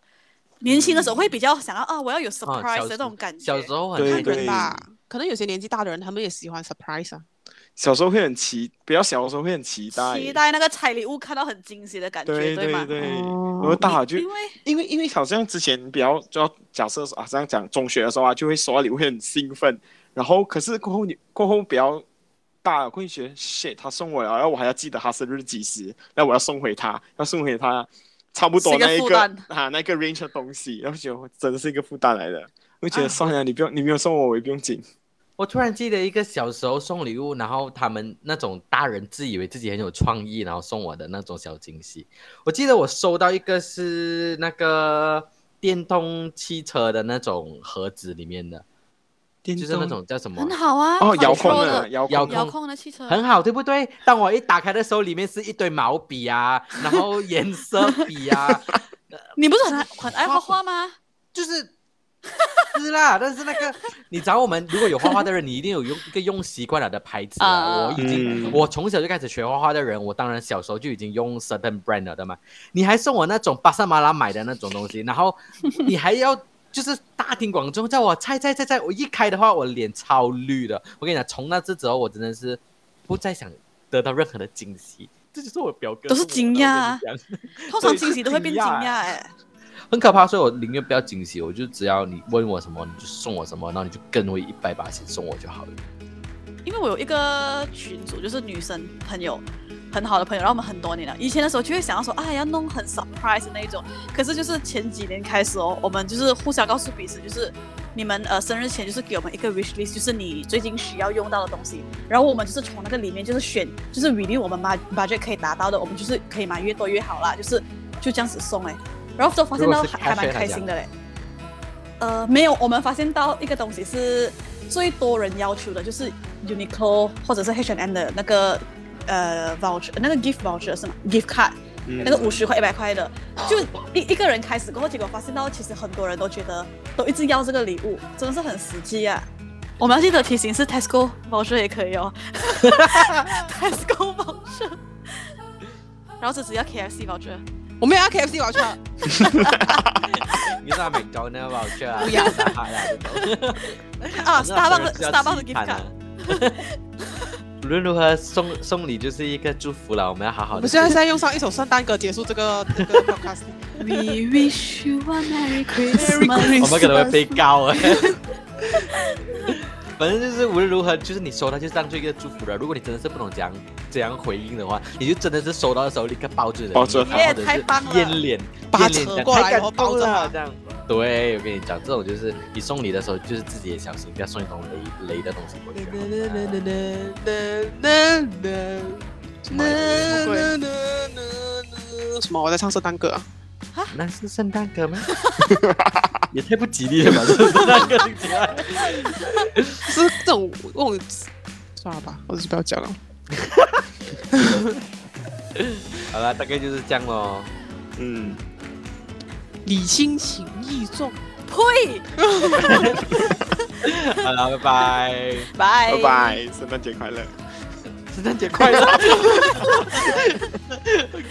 年轻的时候会比较想要啊，我要有 surprise 的那种感觉。小时候很看人吧，可能有些年纪大的人他们也喜欢 surprise 啊。小时候会很期，比较小的时候会很期待，期待那个拆礼物，看到很惊喜的感觉，对对吗？对对，然后大了就因为因为因为好像之前比较就要假设啊，这样讲中学的时候啊，就会收到礼物会很兴奋，然后可是过后你过后比较大了会觉得 shit，他送我了，然后我还要记得他生日几时，那我要送回他，要送回他差不多那一个，个啊那个 range 的东西，然后觉得真的是一个负担来的，我觉得算了，啊、你不用你没有送我，我也不用紧。我突然记得一个小时候送礼物，然后他们那种大人自以为自己很有创意，然后送我的那种小惊喜。我记得我收到一个是那个电动汽车的那种盒子里面的，就是那种叫什么？很好啊，哦，遥控的遥控遥控的汽车，很好，对不对？当我一打开的时候，里面是一堆毛笔啊，然后颜色笔啊。你不是很很爱画画吗？就是。是啦，但是那个，你找我们如果有画画的人，你一定有用一个用习惯了的牌子。Uh, 我已经，嗯、我从小就开始学画画的人，我当然小时候就已经用 certain brand 了的嘛。你还送我那种巴萨马拉买的那种东西，然后你还要就是大庭广众叫我猜猜猜猜，我一开的话，我脸超绿的。我跟你讲，从那次之后，我真的是不再想得到任何的惊喜。这就是我表哥，都是惊讶，通常惊喜都会变惊讶哎。很可怕，所以我宁愿不要惊喜，我就只要你问我什么，你就送我什么，然后你就跟我一百八千送我就好了。因为我有一个群组，就是女生朋友，很好的朋友，然后我们很多年了。以前的时候就会想要说，啊，要弄很 surprise 那一种。可是就是前几年开始哦，我们就是互相告诉彼此，就是你们呃生日前就是给我们一个 wish list，就是你最近需要用到的东西，然后我们就是从那个里面就是选，就是 really 我们 budget 可以达到的，我们就是可以买越多越好啦，就是就这样子送哎。然后就发现到还还蛮开心的嘞，呃，没有，我们发现到一个东西是最多人要求的，就是 Uniqlo 或者是 H&M 的那个呃 voucher，那个 gift voucher 是吗？gift card，、嗯、那个五十块一百块的，就一一个人开始过后，结果发现到其实很多人都觉得都一直要这个礼物，真的是很实际啊。我们要记得提醒是 Tesco voucher 也可以哦，Tesco voucher，然后这只要 KFC voucher。我没有要 KFC 我要去。你啊？不要啊！Starbucks Starbucks gift card。无论如何送送礼就是一个祝福了，我们要好好的。我们现在现在用上一首圣诞歌结束这个这个 podcast。We wish you a merry Christmas。我们可能会被告啊。反正就是无论如何，就是你收到就是当做一个祝福了。如果你真的是不懂怎样怎样回应的话，你就真的是收到的时候立刻抱住人，抱住他，或者是艳脸，艳脸过来然后抱着他这样。对，我跟你讲，这种就是你送礼的时候，就是自己也小心，不要送一种雷雷的东西过去。什么？什么？我在唱圣诞歌啊？那是圣诞歌吗？也太不吉利了吧！这圣诞歌听起来是这种，我算了吧，我就不要讲了。好了，大概就是这样喽。嗯。礼轻情意重，呸！好了，拜拜，拜拜拜，圣诞节快乐，圣诞节快乐。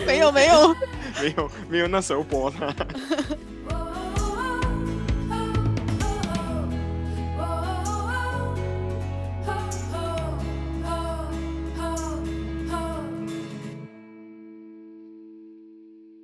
没有没有没有没有那时候播它。